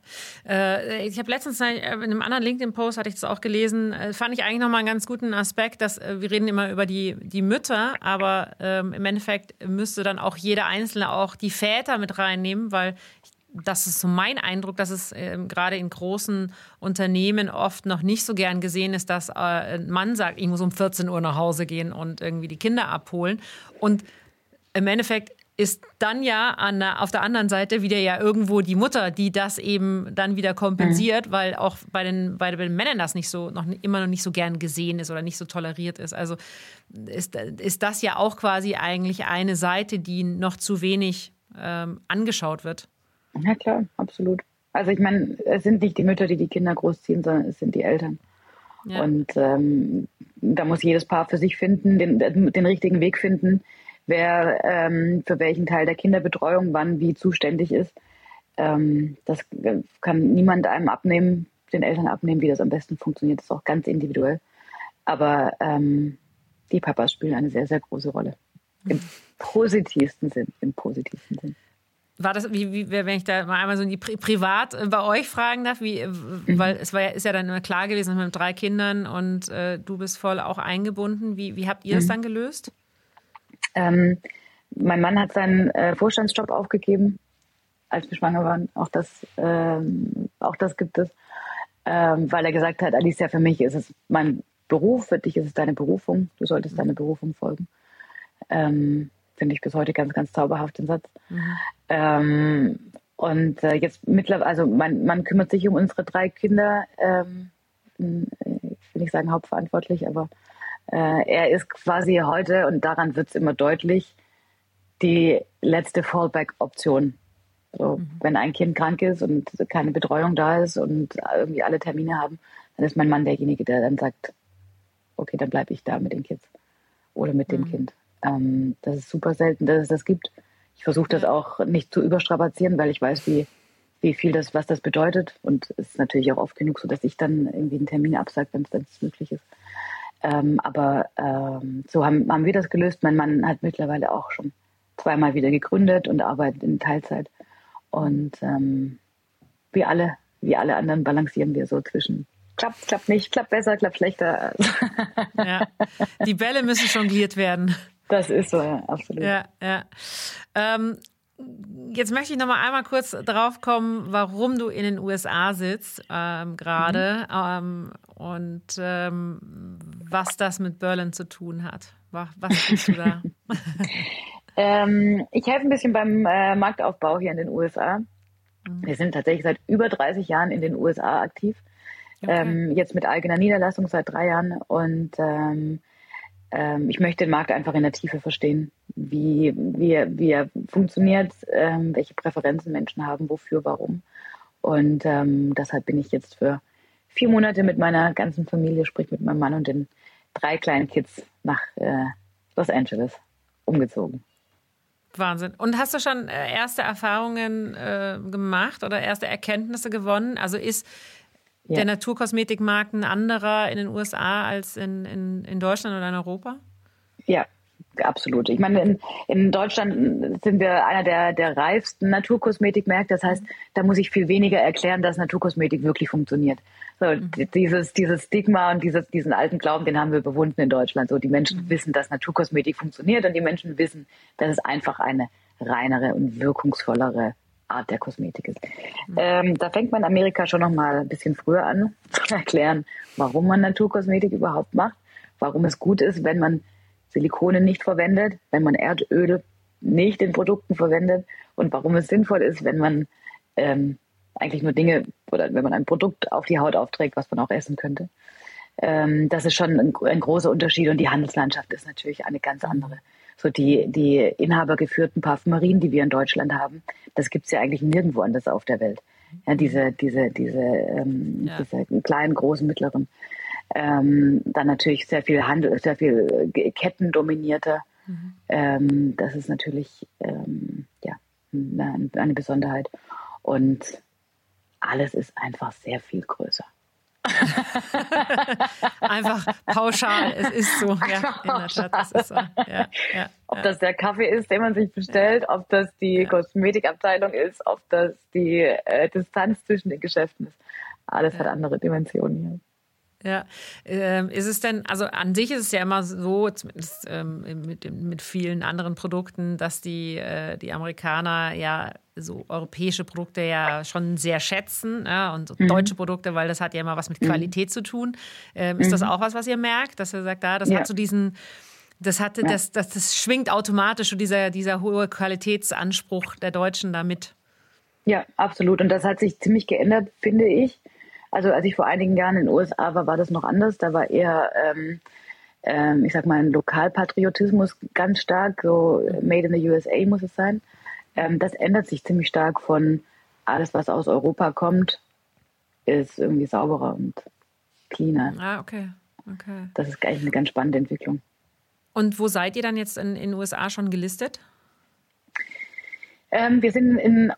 äh, ich habe letztens in einem anderen LinkedIn-Post hatte ich das auch gelesen, äh, fand ich eigentlich nochmal einen ganz guten Aspekt, dass äh, wir reden immer über die, die Mütter, aber ähm, im Endeffekt müsste dann auch jeder Einzelne auch die Väter mit reinnehmen, weil das ist so mein Eindruck, dass es äh, gerade in großen Unternehmen oft noch nicht so gern gesehen ist, dass äh, ein Mann sagt, ich muss um 14 Uhr nach Hause gehen und irgendwie die Kinder abholen. Und im Endeffekt ist dann ja an auf der anderen Seite wieder ja irgendwo die Mutter, die das eben dann wieder kompensiert, mhm. weil auch bei den, bei den Männern das nicht so noch immer noch nicht so gern gesehen ist oder nicht so toleriert ist. Also ist, ist das ja auch quasi eigentlich eine Seite, die noch zu wenig ähm, angeschaut wird. Ja klar, absolut. Also ich meine, es sind nicht die Mütter, die die Kinder großziehen, sondern es sind die Eltern. Ja. Und ähm, da muss jedes Paar für sich finden, den, den richtigen Weg finden, wer ähm, für welchen Teil der Kinderbetreuung wann wie zuständig ist. Ähm, das kann niemand einem abnehmen, den Eltern abnehmen, wie das am besten funktioniert. Das ist auch ganz individuell. Aber ähm, die Papas spielen eine sehr, sehr große Rolle. Im positivsten Sinn. Im positivsten Sinn. War das, wie, wie, wenn ich da mal einmal so in die Pri privat äh, bei euch fragen darf, wie, äh, mhm. weil es war ja, ist ja dann immer klar gewesen mit drei Kindern und äh, du bist voll auch eingebunden. Wie, wie habt ihr mhm. das dann gelöst? Ähm, mein Mann hat seinen äh, Vorstandsjob aufgegeben, als wir schwanger waren. Auch das, ähm, auch das gibt es, ähm, weil er gesagt hat, Alicia, für mich ist es mein Beruf, für dich ist es deine Berufung. Du solltest deine Berufung folgen. Ähm, Finde ich bis heute ganz, ganz zauberhaft, den Satz. Mhm. Ähm, und äh, jetzt mittlerweile, also man, man kümmert sich um unsere drei Kinder, ähm, ich will nicht sagen hauptverantwortlich, aber äh, er ist quasi heute, und daran wird es immer deutlich, die letzte Fallback-Option. So, mhm. Wenn ein Kind krank ist und keine Betreuung da ist und irgendwie alle Termine haben, dann ist mein Mann derjenige, der dann sagt, okay, dann bleibe ich da mit den Kids oder mit mhm. dem Kind. Ähm, das ist super selten, dass es das gibt. Ich versuche das auch nicht zu überstrapazieren, weil ich weiß, wie, wie viel das, was das bedeutet. Und es ist natürlich auch oft genug so, dass ich dann irgendwie einen Termin absage, wenn es möglich ist. Ähm, aber ähm, so haben, haben wir das gelöst. Mein Mann hat mittlerweile auch schon zweimal wieder gegründet und arbeitet in Teilzeit. Und ähm, wie alle, wie alle anderen balancieren wir so zwischen klappt, klappt nicht, klappt besser, klappt schlechter. ja. Die Bälle müssen jongliert werden. Das ist so, ja, absolut. Ja, ja. Ähm, jetzt möchte ich noch mal einmal kurz drauf kommen, warum du in den USA sitzt ähm, gerade mhm. ähm, und ähm, was das mit Berlin zu tun hat. Was, tust du da? Ähm, ich helfe ein bisschen beim äh, Marktaufbau hier in den USA. Mhm. Wir sind tatsächlich seit über 30 Jahren in den USA aktiv. Okay. Ähm, jetzt mit eigener Niederlassung seit drei Jahren und ähm, ähm, ich möchte den Markt einfach in der Tiefe verstehen. wie, wie, wie er funktioniert, ähm, welche Präferenzen Menschen haben, wofür, warum. Und ähm, deshalb bin ich jetzt für vier Monate mit meiner ganzen Familie, sprich mit meinem Mann und den drei kleinen Kids nach äh, Los Angeles umgezogen. Wahnsinn. Und hast du schon äh, erste Erfahrungen äh, gemacht oder erste Erkenntnisse gewonnen? Also ist ja. der Naturkosmetikmarkt ein anderer in den USA als in, in, in Deutschland oder in Europa? Ja, absolut. Ich meine, in, in Deutschland sind wir einer der, der reifsten Naturkosmetikmärkte. Das heißt, da muss ich viel weniger erklären, dass Naturkosmetik wirklich funktioniert. So, mhm. dieses, dieses Stigma und dieses, diesen alten Glauben, den haben wir bewunden in Deutschland. So, die Menschen mhm. wissen, dass Naturkosmetik funktioniert und die Menschen wissen, dass es einfach eine reinere und wirkungsvollere Art der Kosmetik ist. Mhm. Ähm, da fängt man in Amerika schon noch mal ein bisschen früher an zu erklären, warum man Naturkosmetik überhaupt macht, warum es gut ist, wenn man Silikone nicht verwendet, wenn man Erdöl nicht in Produkten verwendet und warum es sinnvoll ist, wenn man ähm, eigentlich nur Dinge oder wenn man ein Produkt auf die Haut aufträgt, was man auch essen könnte. Ähm, das ist schon ein, ein, großer Unterschied und die Handelslandschaft ist natürlich eine ganz andere. So die, die inhabergeführten Parfümerien, die wir in Deutschland haben, das gibt es ja eigentlich nirgendwo anders auf der Welt. Ja, diese, diese, diese, ähm, ja. diese kleinen, großen, mittleren. Ähm, dann natürlich sehr viel Handel, sehr viel Ketten dominierter. Mhm. Ähm, das ist natürlich ähm, ja, eine, eine Besonderheit. Und alles ist einfach sehr viel größer. Einfach pauschal, es ist so. Ja, in der Tat, das ist so. Ja, ja, ob das der Kaffee ist, den man sich bestellt, ob das die Kosmetikabteilung ist, ob das die äh, Distanz zwischen den Geschäften ist. Alles hat andere Dimensionen hier. Ja, ähm, ist es denn, also an sich ist es ja immer so, zumindest ähm, mit, mit vielen anderen Produkten, dass die, äh, die Amerikaner ja so europäische Produkte ja schon sehr schätzen ja, und so mhm. deutsche Produkte, weil das hat ja immer was mit mhm. Qualität mhm. zu tun. Ähm, ist mhm. das auch was, was ihr merkt, dass ihr sagt, da, das ja. hat so diesen, das hatte, ja. das, das, das schwingt automatisch und dieser, dieser hohe Qualitätsanspruch der Deutschen damit. Ja, absolut. Und das hat sich ziemlich geändert, finde ich. Also als ich vor einigen Jahren in den USA war, war das noch anders. Da war eher, ähm, ähm, ich sag mal, ein Lokalpatriotismus ganz stark. So Made in the USA muss es sein. Ähm, das ändert sich ziemlich stark von alles, was aus Europa kommt, ist irgendwie sauberer und cleaner. Ah, okay. okay. Das ist eigentlich eine ganz spannende Entwicklung. Und wo seid ihr dann jetzt in den USA schon gelistet? Ähm, wir sind in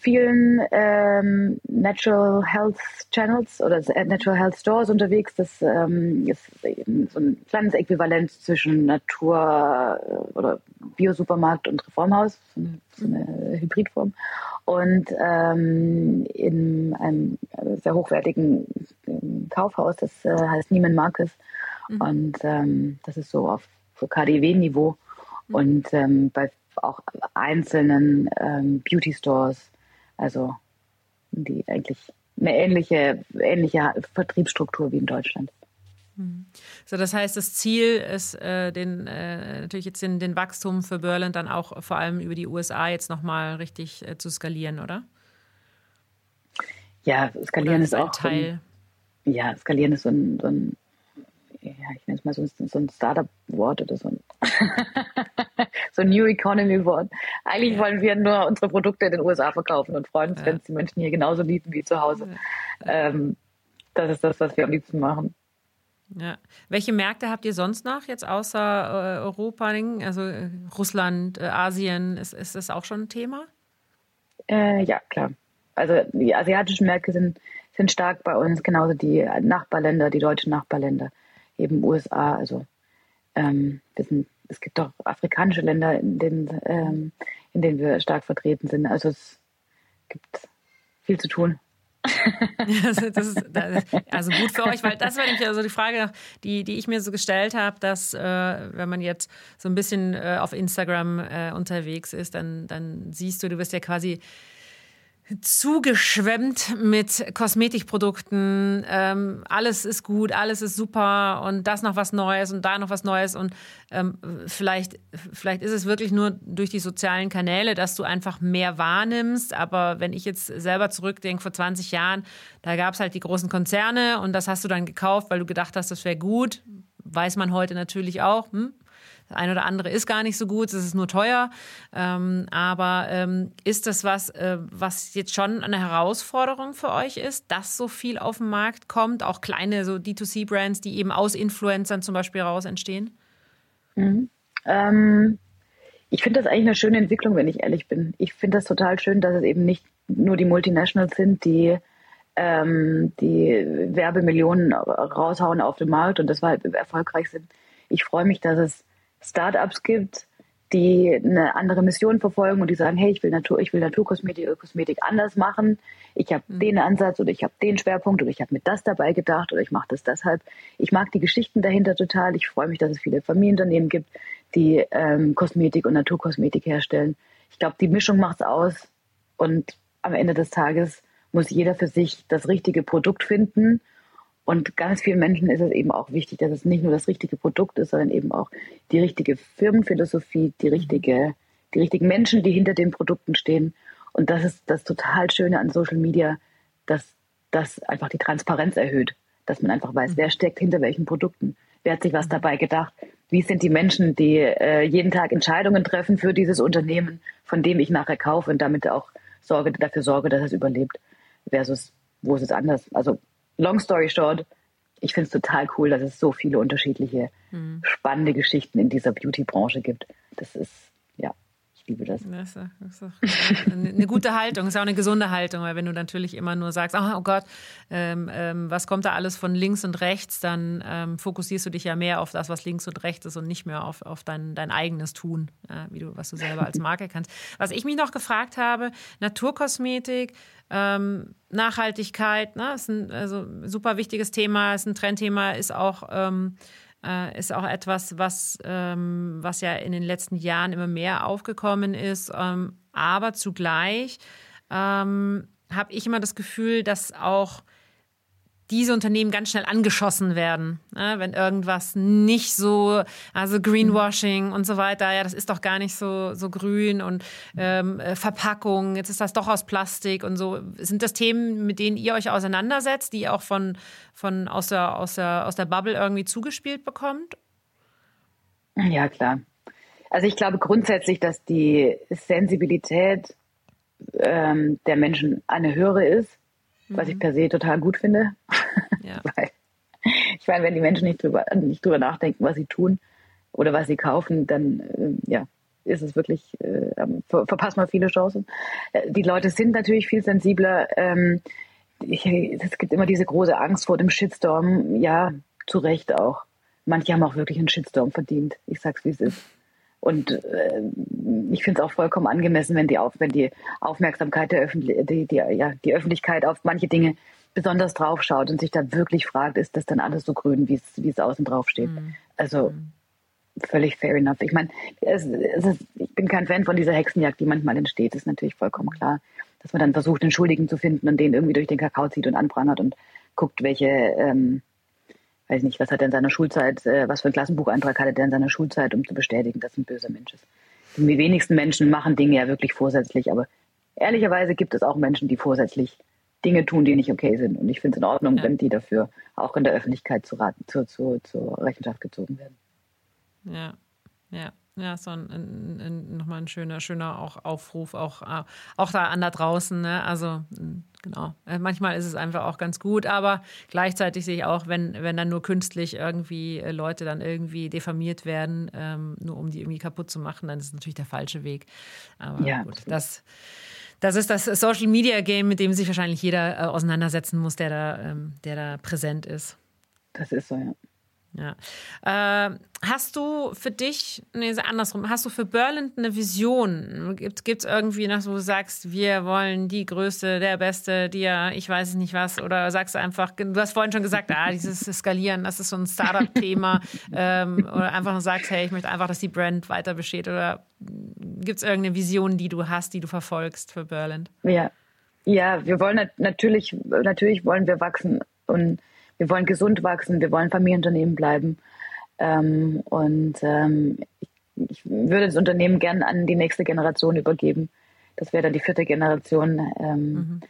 vielen ähm, Natural Health Channels oder Natural Health Stores unterwegs. Das ähm, ist so ein kleines Äquivalent zwischen Natur- äh, oder Biosupermarkt und Reformhaus, so eine, so eine Hybridform. Und ähm, in einem sehr hochwertigen ähm, Kaufhaus, das äh, heißt Neiman Marcus. Mhm. Und ähm, das ist so auf so KDW-Niveau. Mhm. Und ähm, bei auch einzelnen ähm, Beauty Stores, also die eigentlich eine ähnliche, ähnliche Vertriebsstruktur wie in Deutschland. Hm. So, das heißt, das Ziel ist, äh, den, äh, natürlich jetzt den, den Wachstum für Berlin dann auch vor allem über die USA jetzt nochmal richtig äh, zu skalieren, oder? Ja, skalieren oder ist, ist auch Teil. Ein, ja, skalieren ist so ein, so ein ja, ich nenne es mal so, so ein Startup-Wort oder so ein, so ein New Economy-Wort. Eigentlich ja. wollen wir nur unsere Produkte in den USA verkaufen und freuen uns, ja. wenn es die Menschen hier genauso lieben wie zu Hause. Ähm, das ist das, was wir am liebsten machen. Ja. Welche Märkte habt ihr sonst noch jetzt außer äh, Europa? Also äh, Russland, äh, Asien, ist, ist das auch schon ein Thema? Äh, ja, klar. Also die asiatischen Märkte sind, sind stark bei uns, genauso die Nachbarländer, die deutschen Nachbarländer eben USA. Also ähm, sind, es gibt auch afrikanische Länder, in denen, ähm, in denen wir stark vertreten sind. Also es gibt viel zu tun. also, das ist, also gut für euch, weil das war nämlich also die Frage, die, die ich mir so gestellt habe, dass äh, wenn man jetzt so ein bisschen äh, auf Instagram äh, unterwegs ist, dann, dann siehst du, du bist ja quasi zugeschwemmt mit Kosmetikprodukten. Ähm, alles ist gut, alles ist super und das noch was Neues und da noch was Neues. Und ähm, vielleicht, vielleicht ist es wirklich nur durch die sozialen Kanäle, dass du einfach mehr wahrnimmst. Aber wenn ich jetzt selber zurückdenke, vor 20 Jahren, da gab es halt die großen Konzerne und das hast du dann gekauft, weil du gedacht hast, das wäre gut. Weiß man heute natürlich auch. Hm? Ein oder andere ist gar nicht so gut, es ist nur teuer. Ähm, aber ähm, ist das was, äh, was jetzt schon eine Herausforderung für euch ist, dass so viel auf den Markt kommt, auch kleine so D2C-Brands, die eben aus Influencern zum Beispiel raus entstehen? Mhm. Ähm, ich finde das eigentlich eine schöne Entwicklung, wenn ich ehrlich bin. Ich finde das total schön, dass es eben nicht nur die Multinationals sind, die ähm, die Werbemillionen raushauen auf den Markt und deshalb erfolgreich sind. Ich freue mich, dass es Startups gibt, die eine andere Mission verfolgen und die sagen, hey, ich will Natur, ich will Naturkosmetik oder Kosmetik anders machen. Ich habe mhm. den Ansatz oder ich habe den Schwerpunkt oder ich habe mir das dabei gedacht oder ich mache das deshalb. Ich mag die Geschichten dahinter total. Ich freue mich, dass es viele Familienunternehmen gibt, die ähm, Kosmetik und Naturkosmetik herstellen. Ich glaube, die Mischung macht's aus und am Ende des Tages muss jeder für sich das richtige Produkt finden. Und ganz vielen Menschen ist es eben auch wichtig, dass es nicht nur das richtige Produkt ist, sondern eben auch die richtige Firmenphilosophie, die richtige, die richtigen Menschen, die hinter den Produkten stehen. Und das ist das total Schöne an Social Media, dass das einfach die Transparenz erhöht, dass man einfach weiß, wer steckt hinter welchen Produkten, wer hat sich was dabei gedacht, wie sind die Menschen, die äh, jeden Tag Entscheidungen treffen für dieses Unternehmen, von dem ich nachher kaufe und damit auch sorge, dafür sorge, dass es überlebt versus wo ist es anders? Also long story short, ich finde es total cool, dass es so viele unterschiedliche mhm. spannende Geschichten in dieser Beauty-Branche gibt. Das ist ich liebe das. Das ist, eine gute Haltung, ist auch eine gesunde Haltung, weil wenn du natürlich immer nur sagst, oh, oh Gott, ähm, ähm, was kommt da alles von links und rechts, dann ähm, fokussierst du dich ja mehr auf das, was links und rechts ist und nicht mehr auf, auf dein, dein eigenes Tun, ja, wie du, was du selber als Marke kannst. Was ich mich noch gefragt habe, Naturkosmetik, ähm, Nachhaltigkeit, ne, ist ein also, super wichtiges Thema, ist ein Trendthema, ist auch ähm, äh, ist auch etwas, was, ähm, was ja in den letzten Jahren immer mehr aufgekommen ist. Ähm, aber zugleich ähm, habe ich immer das Gefühl, dass auch diese Unternehmen ganz schnell angeschossen werden, ne? wenn irgendwas nicht so, also Greenwashing und so weiter, ja, das ist doch gar nicht so, so grün und ähm, äh, Verpackung, jetzt ist das doch aus Plastik und so. Sind das Themen, mit denen ihr euch auseinandersetzt, die ihr auch von, von aus, der, aus, der, aus der Bubble irgendwie zugespielt bekommt? Ja, klar. Also ich glaube grundsätzlich, dass die Sensibilität ähm, der Menschen eine höhere ist was ich mhm. per se total gut finde. Ja. Weil, ich meine, wenn die Menschen nicht drüber, nicht drüber nachdenken, was sie tun oder was sie kaufen, dann äh, ja, ist es wirklich, äh, ver verpasst man viele Chancen. Äh, die Leute sind natürlich viel sensibler. Ähm, ich, es gibt immer diese große Angst vor dem Shitstorm. Ja, zu Recht auch. Manche haben auch wirklich einen Shitstorm verdient. Ich sag's, wie es ist. Und äh, ich finde es auch vollkommen angemessen, wenn die, auf, wenn die Aufmerksamkeit der Öffentlich die, die, ja, die Öffentlichkeit auf manche Dinge besonders drauf schaut und sich da wirklich fragt, ist das dann alles so grün, wie es außen drauf steht. Mhm. Also mhm. völlig fair enough. Ich meine, ich bin kein Fan von dieser Hexenjagd, die manchmal entsteht, ist natürlich vollkommen klar. Dass man dann versucht, den Schuldigen zu finden und den irgendwie durch den Kakao zieht und anprangert und guckt, welche ähm, weiß nicht, was hat er in seiner Schulzeit, äh, was für ein Klassenbucheintrag hatte der in seiner Schulzeit, um zu bestätigen, dass ein böser Mensch ist. Die wenigsten Menschen machen Dinge ja wirklich vorsätzlich, aber ehrlicherweise gibt es auch Menschen, die vorsätzlich Dinge tun, die nicht okay sind. Und ich finde es in Ordnung, ja. wenn die dafür auch in der Öffentlichkeit zu, zu, zu, zur Rechenschaft gezogen werden. Ja, ja. Ja, so ein, ein, ein, nochmal ein schöner, schöner auch Aufruf, auch, äh, auch da an da draußen. Ne? Also genau. Äh, manchmal ist es einfach auch ganz gut, aber gleichzeitig sehe ich auch, wenn, wenn dann nur künstlich irgendwie äh, Leute dann irgendwie diffamiert werden, ähm, nur um die irgendwie kaputt zu machen, dann ist es natürlich der falsche Weg. Aber ja, gut, das, das ist das Social Media Game, mit dem sich wahrscheinlich jeder äh, auseinandersetzen muss, der da, ähm, der da präsent ist. Das ist so, ja. Ja. Äh, hast du für dich, nee, andersrum, hast du für Berlin eine Vision? Gibt es irgendwie noch, wo du sagst, wir wollen die Größte, der Beste, die ja, ich weiß nicht was, oder sagst du einfach, du hast vorhin schon gesagt, ah, dieses Skalieren, das ist so ein Startup-Thema, ähm, oder einfach nur sagst, hey, ich möchte einfach, dass die Brand weiter besteht, oder gibt es irgendeine Vision, die du hast, die du verfolgst für Berlin? Ja. Ja, wir wollen natürlich, natürlich wollen wir wachsen und wir wollen gesund wachsen, wir wollen Familienunternehmen bleiben. Ähm, und ähm, ich, ich, würde das Unternehmen gern an die nächste Generation übergeben. Das wäre dann die vierte Generation. Ähm, mhm.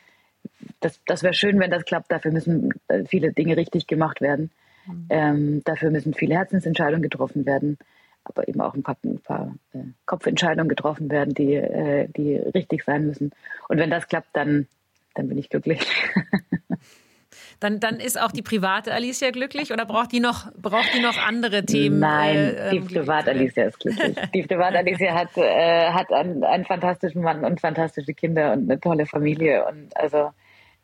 Das, das wäre schön, wenn das klappt. Dafür müssen äh, viele Dinge richtig gemacht werden. Mhm. Ähm, dafür müssen viele Herzensentscheidungen getroffen werden. aber eben auch ein paar, ein paar äh, Kopfentscheidungen getroffen werden, die, äh, die richtig sein müssen. Und wenn das klappt, dann, dann bin ich glücklich. Dann, dann ist auch die private Alicia glücklich oder braucht die noch, braucht die noch andere Themen? Nein, äh, die ähm, private Alicia ist glücklich. Die private Alicia hat, äh, hat einen, einen fantastischen Mann und fantastische Kinder und eine tolle Familie. Und also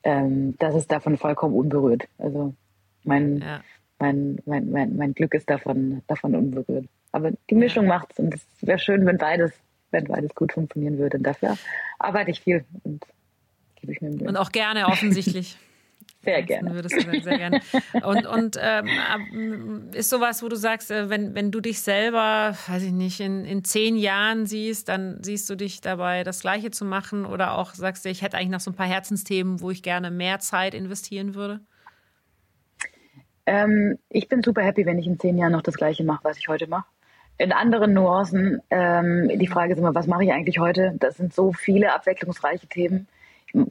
ähm, das ist davon vollkommen unberührt. Also mein, ja. mein, mein, mein, mein Glück ist davon, davon unberührt. Aber die Mischung ja. macht's und es wäre schön, wenn beides, wenn beides gut funktionieren würde. Und dafür arbeite ich viel und gebe ich mir Mühe. Und auch gerne offensichtlich. Sehr gerne. Würdest du sehr gerne. Und, und ähm, ist sowas, wo du sagst, äh, wenn, wenn du dich selber, weiß ich nicht, in, in zehn Jahren siehst, dann siehst du dich dabei, das Gleiche zu machen oder auch sagst du, ich hätte eigentlich noch so ein paar Herzensthemen, wo ich gerne mehr Zeit investieren würde? Ähm, ich bin super happy, wenn ich in zehn Jahren noch das Gleiche mache, was ich heute mache. In anderen Nuancen, ähm, die Frage ist immer, was mache ich eigentlich heute? Das sind so viele abwechslungsreiche Themen.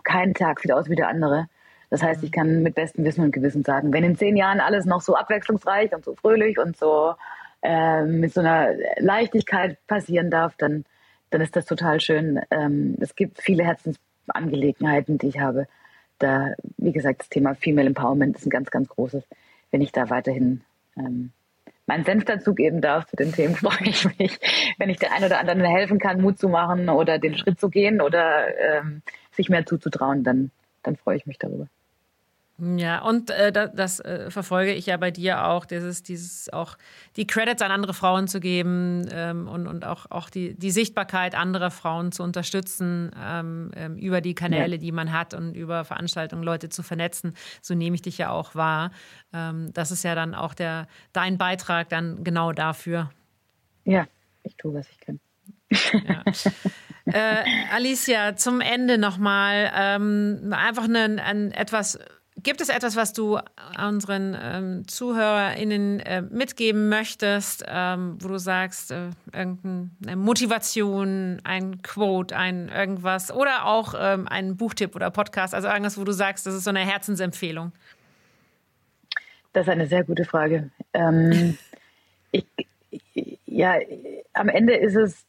Kein Tag sieht aus wie der andere. Das heißt, ich kann mit bestem Wissen und Gewissen sagen, wenn in zehn Jahren alles noch so abwechslungsreich und so fröhlich und so äh, mit so einer Leichtigkeit passieren darf, dann, dann ist das total schön. Ähm, es gibt viele Herzensangelegenheiten, die ich habe. Da, wie gesagt, das Thema Female Empowerment ist ein ganz, ganz großes. Wenn ich da weiterhin ähm, meinen Senf dazugeben darf zu den Themen, freue ich mich. Wenn ich der einen oder anderen helfen kann, Mut zu machen oder den Schritt zu gehen oder ähm, sich mehr zuzutrauen, dann, dann freue ich mich darüber. Ja, und äh, das, das äh, verfolge ich ja bei dir auch, dieses, dieses auch die Credits an andere Frauen zu geben ähm, und, und auch, auch die, die Sichtbarkeit anderer Frauen zu unterstützen ähm, ähm, über die Kanäle, ja. die man hat und über Veranstaltungen Leute zu vernetzen. So nehme ich dich ja auch wahr. Ähm, das ist ja dann auch der dein Beitrag dann genau dafür. Ja, ich tue, was ich kann. Ja. äh, Alicia, zum Ende nochmal ähm, einfach ein, ein etwas Gibt es etwas, was du unseren ähm, ZuhörerInnen äh, mitgeben möchtest, ähm, wo du sagst, äh, irgendeine Motivation, ein Quote, ein irgendwas oder auch ähm, ein Buchtipp oder Podcast, also irgendwas, wo du sagst, das ist so eine Herzensempfehlung? Das ist eine sehr gute Frage. Ähm, ich, ja, am Ende ist es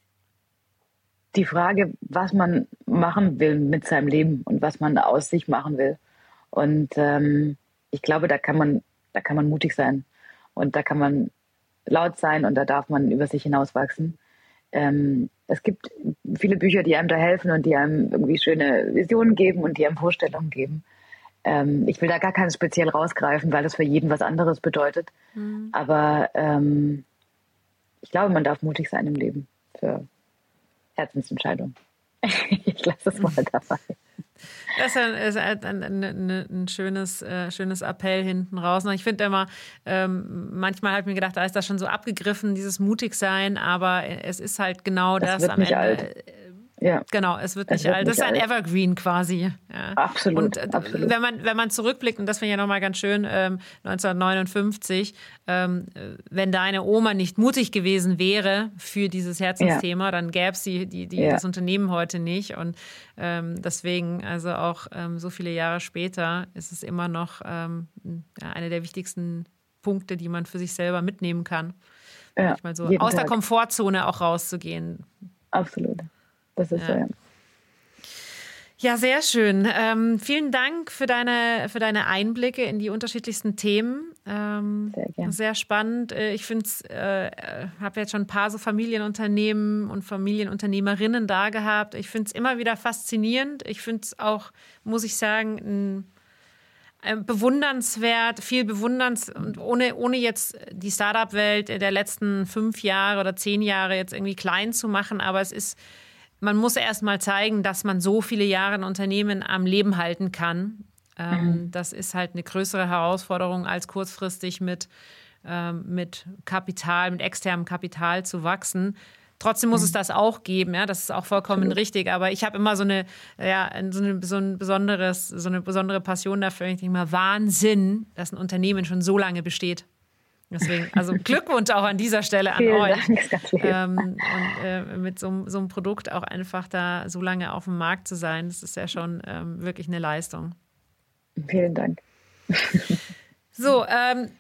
die Frage, was man machen will mit seinem Leben und was man aus sich machen will. Und ähm, ich glaube, da kann man, da kann man mutig sein und da kann man laut sein und da darf man über sich hinauswachsen. Ähm, es gibt viele Bücher, die einem da helfen und die einem irgendwie schöne Visionen geben und die einem Vorstellungen geben. Ähm, ich will da gar keins speziell rausgreifen, weil das für jeden was anderes bedeutet. Mhm. Aber ähm, ich glaube, man darf mutig sein im Leben für Herzensentscheidungen. ich lasse es mal dabei. Das ist ein, ein, ein, ein schönes, äh, schönes Appell hinten raus. Ich finde immer, ähm, manchmal habe ich mir gedacht, da ist das schon so abgegriffen, dieses Mutigsein, aber es ist halt genau das, das am Ende. Alt. Ja. Genau, es wird nicht alt. Das ist ein Evergreen quasi. Ja. Absolut. Und äh, absolut. wenn man wenn man zurückblickt und das finde ich ja nochmal ganz schön, ähm, 1959, ähm, wenn deine Oma nicht mutig gewesen wäre für dieses Herzensthema, ja. dann gäbe es die, die, die ja. das Unternehmen heute nicht. Und ähm, deswegen, also auch ähm, so viele Jahre später, ist es immer noch ähm, ja, eine der wichtigsten Punkte, die man für sich selber mitnehmen kann. Ja, Manchmal so aus Tag. der Komfortzone auch rauszugehen. Absolut. Das ist ja. so, ja. Ja, sehr schön. Ähm, vielen Dank für deine, für deine Einblicke in die unterschiedlichsten Themen. Ähm, sehr, gerne. sehr spannend. Äh, ich finde es, äh, habe jetzt schon ein paar so Familienunternehmen und Familienunternehmerinnen da gehabt. Ich finde es immer wieder faszinierend. Ich finde es auch, muss ich sagen, ein, ein bewundernswert, viel bewunderns und ohne, ohne jetzt die Startup-Welt der letzten fünf Jahre oder zehn Jahre jetzt irgendwie klein zu machen, aber es ist man muss erst mal zeigen, dass man so viele Jahre ein Unternehmen am Leben halten kann. Ähm, mhm. Das ist halt eine größere Herausforderung, als kurzfristig mit, ähm, mit Kapital, mit externem Kapital zu wachsen. Trotzdem muss mhm. es das auch geben, ja, das ist auch vollkommen Absolut. richtig. Aber ich habe immer so eine, ja, so, eine, so, ein besonderes, so eine besondere Passion dafür. Ich denke mal, Wahnsinn, dass ein Unternehmen schon so lange besteht. Deswegen, also Glückwunsch auch an dieser Stelle an Vielen euch. Dank, ähm, und äh, mit so, so, einem Produkt auch einfach da so lange auf dem Markt zu sein, das ist ja schon ähm, wirklich eine Leistung. Vielen Dank. So, ähm,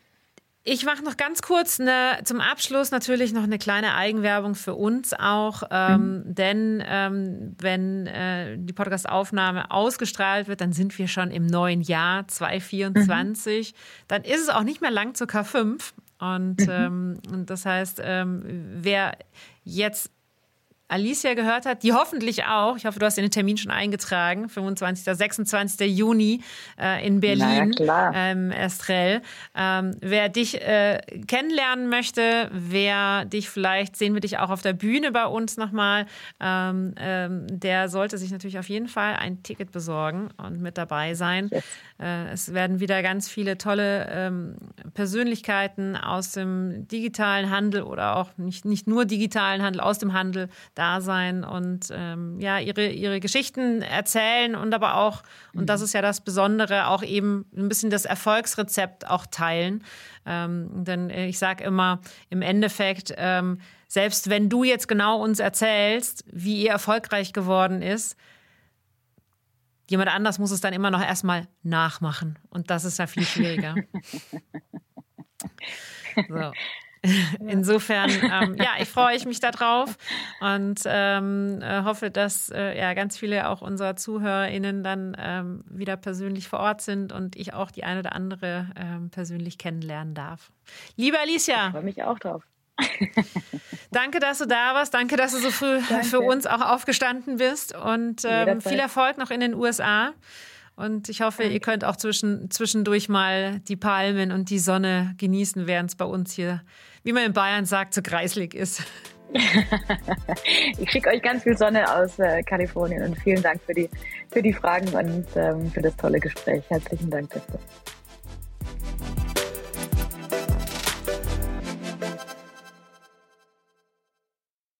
Ich mache noch ganz kurz eine, zum Abschluss natürlich noch eine kleine Eigenwerbung für uns auch, ähm, mhm. denn ähm, wenn äh, die Podcastaufnahme ausgestrahlt wird, dann sind wir schon im neuen Jahr 2024. Mhm. Dann ist es auch nicht mehr lang zur K5 und, mhm. ähm, und das heißt, ähm, wer jetzt Alicia gehört hat, die hoffentlich auch, ich hoffe, du hast den Termin schon eingetragen, 25. 26. Juni äh, in Berlin, ähm, Estrell. Ähm, wer dich äh, kennenlernen möchte, wer dich vielleicht, sehen wir dich auch auf der Bühne bei uns nochmal, ähm, ähm, der sollte sich natürlich auf jeden Fall ein Ticket besorgen und mit dabei sein. Yes. Äh, es werden wieder ganz viele tolle ähm, Persönlichkeiten aus dem digitalen Handel oder auch nicht, nicht nur digitalen Handel, aus dem Handel da sein und ähm, ja, ihre, ihre Geschichten erzählen und aber auch, und das ist ja das Besondere, auch eben ein bisschen das Erfolgsrezept auch teilen. Ähm, denn ich sage immer, im Endeffekt, ähm, selbst wenn du jetzt genau uns erzählst, wie ihr erfolgreich geworden ist, jemand anders muss es dann immer noch erstmal nachmachen. Und das ist ja viel schwieriger. so. Insofern, ähm, ja, ich freue mich darauf und ähm, äh, hoffe, dass äh, ja ganz viele auch unserer ZuhörerInnen dann ähm, wieder persönlich vor Ort sind und ich auch die eine oder andere ähm, persönlich kennenlernen darf. Liebe Alicia. Ich freue mich auch drauf. Danke, dass du da warst. Danke, dass du so früh Danke. für uns auch aufgestanden bist und ähm, viel Erfolg noch in den USA. Und ich hoffe, ihr könnt auch zwischen, zwischendurch mal die Palmen und die Sonne genießen, während es bei uns hier, wie man in Bayern sagt, so kreislig ist. ich schicke euch ganz viel Sonne aus äh, Kalifornien und vielen Dank für die, für die Fragen und ähm, für das tolle Gespräch. Herzlichen Dank dafür.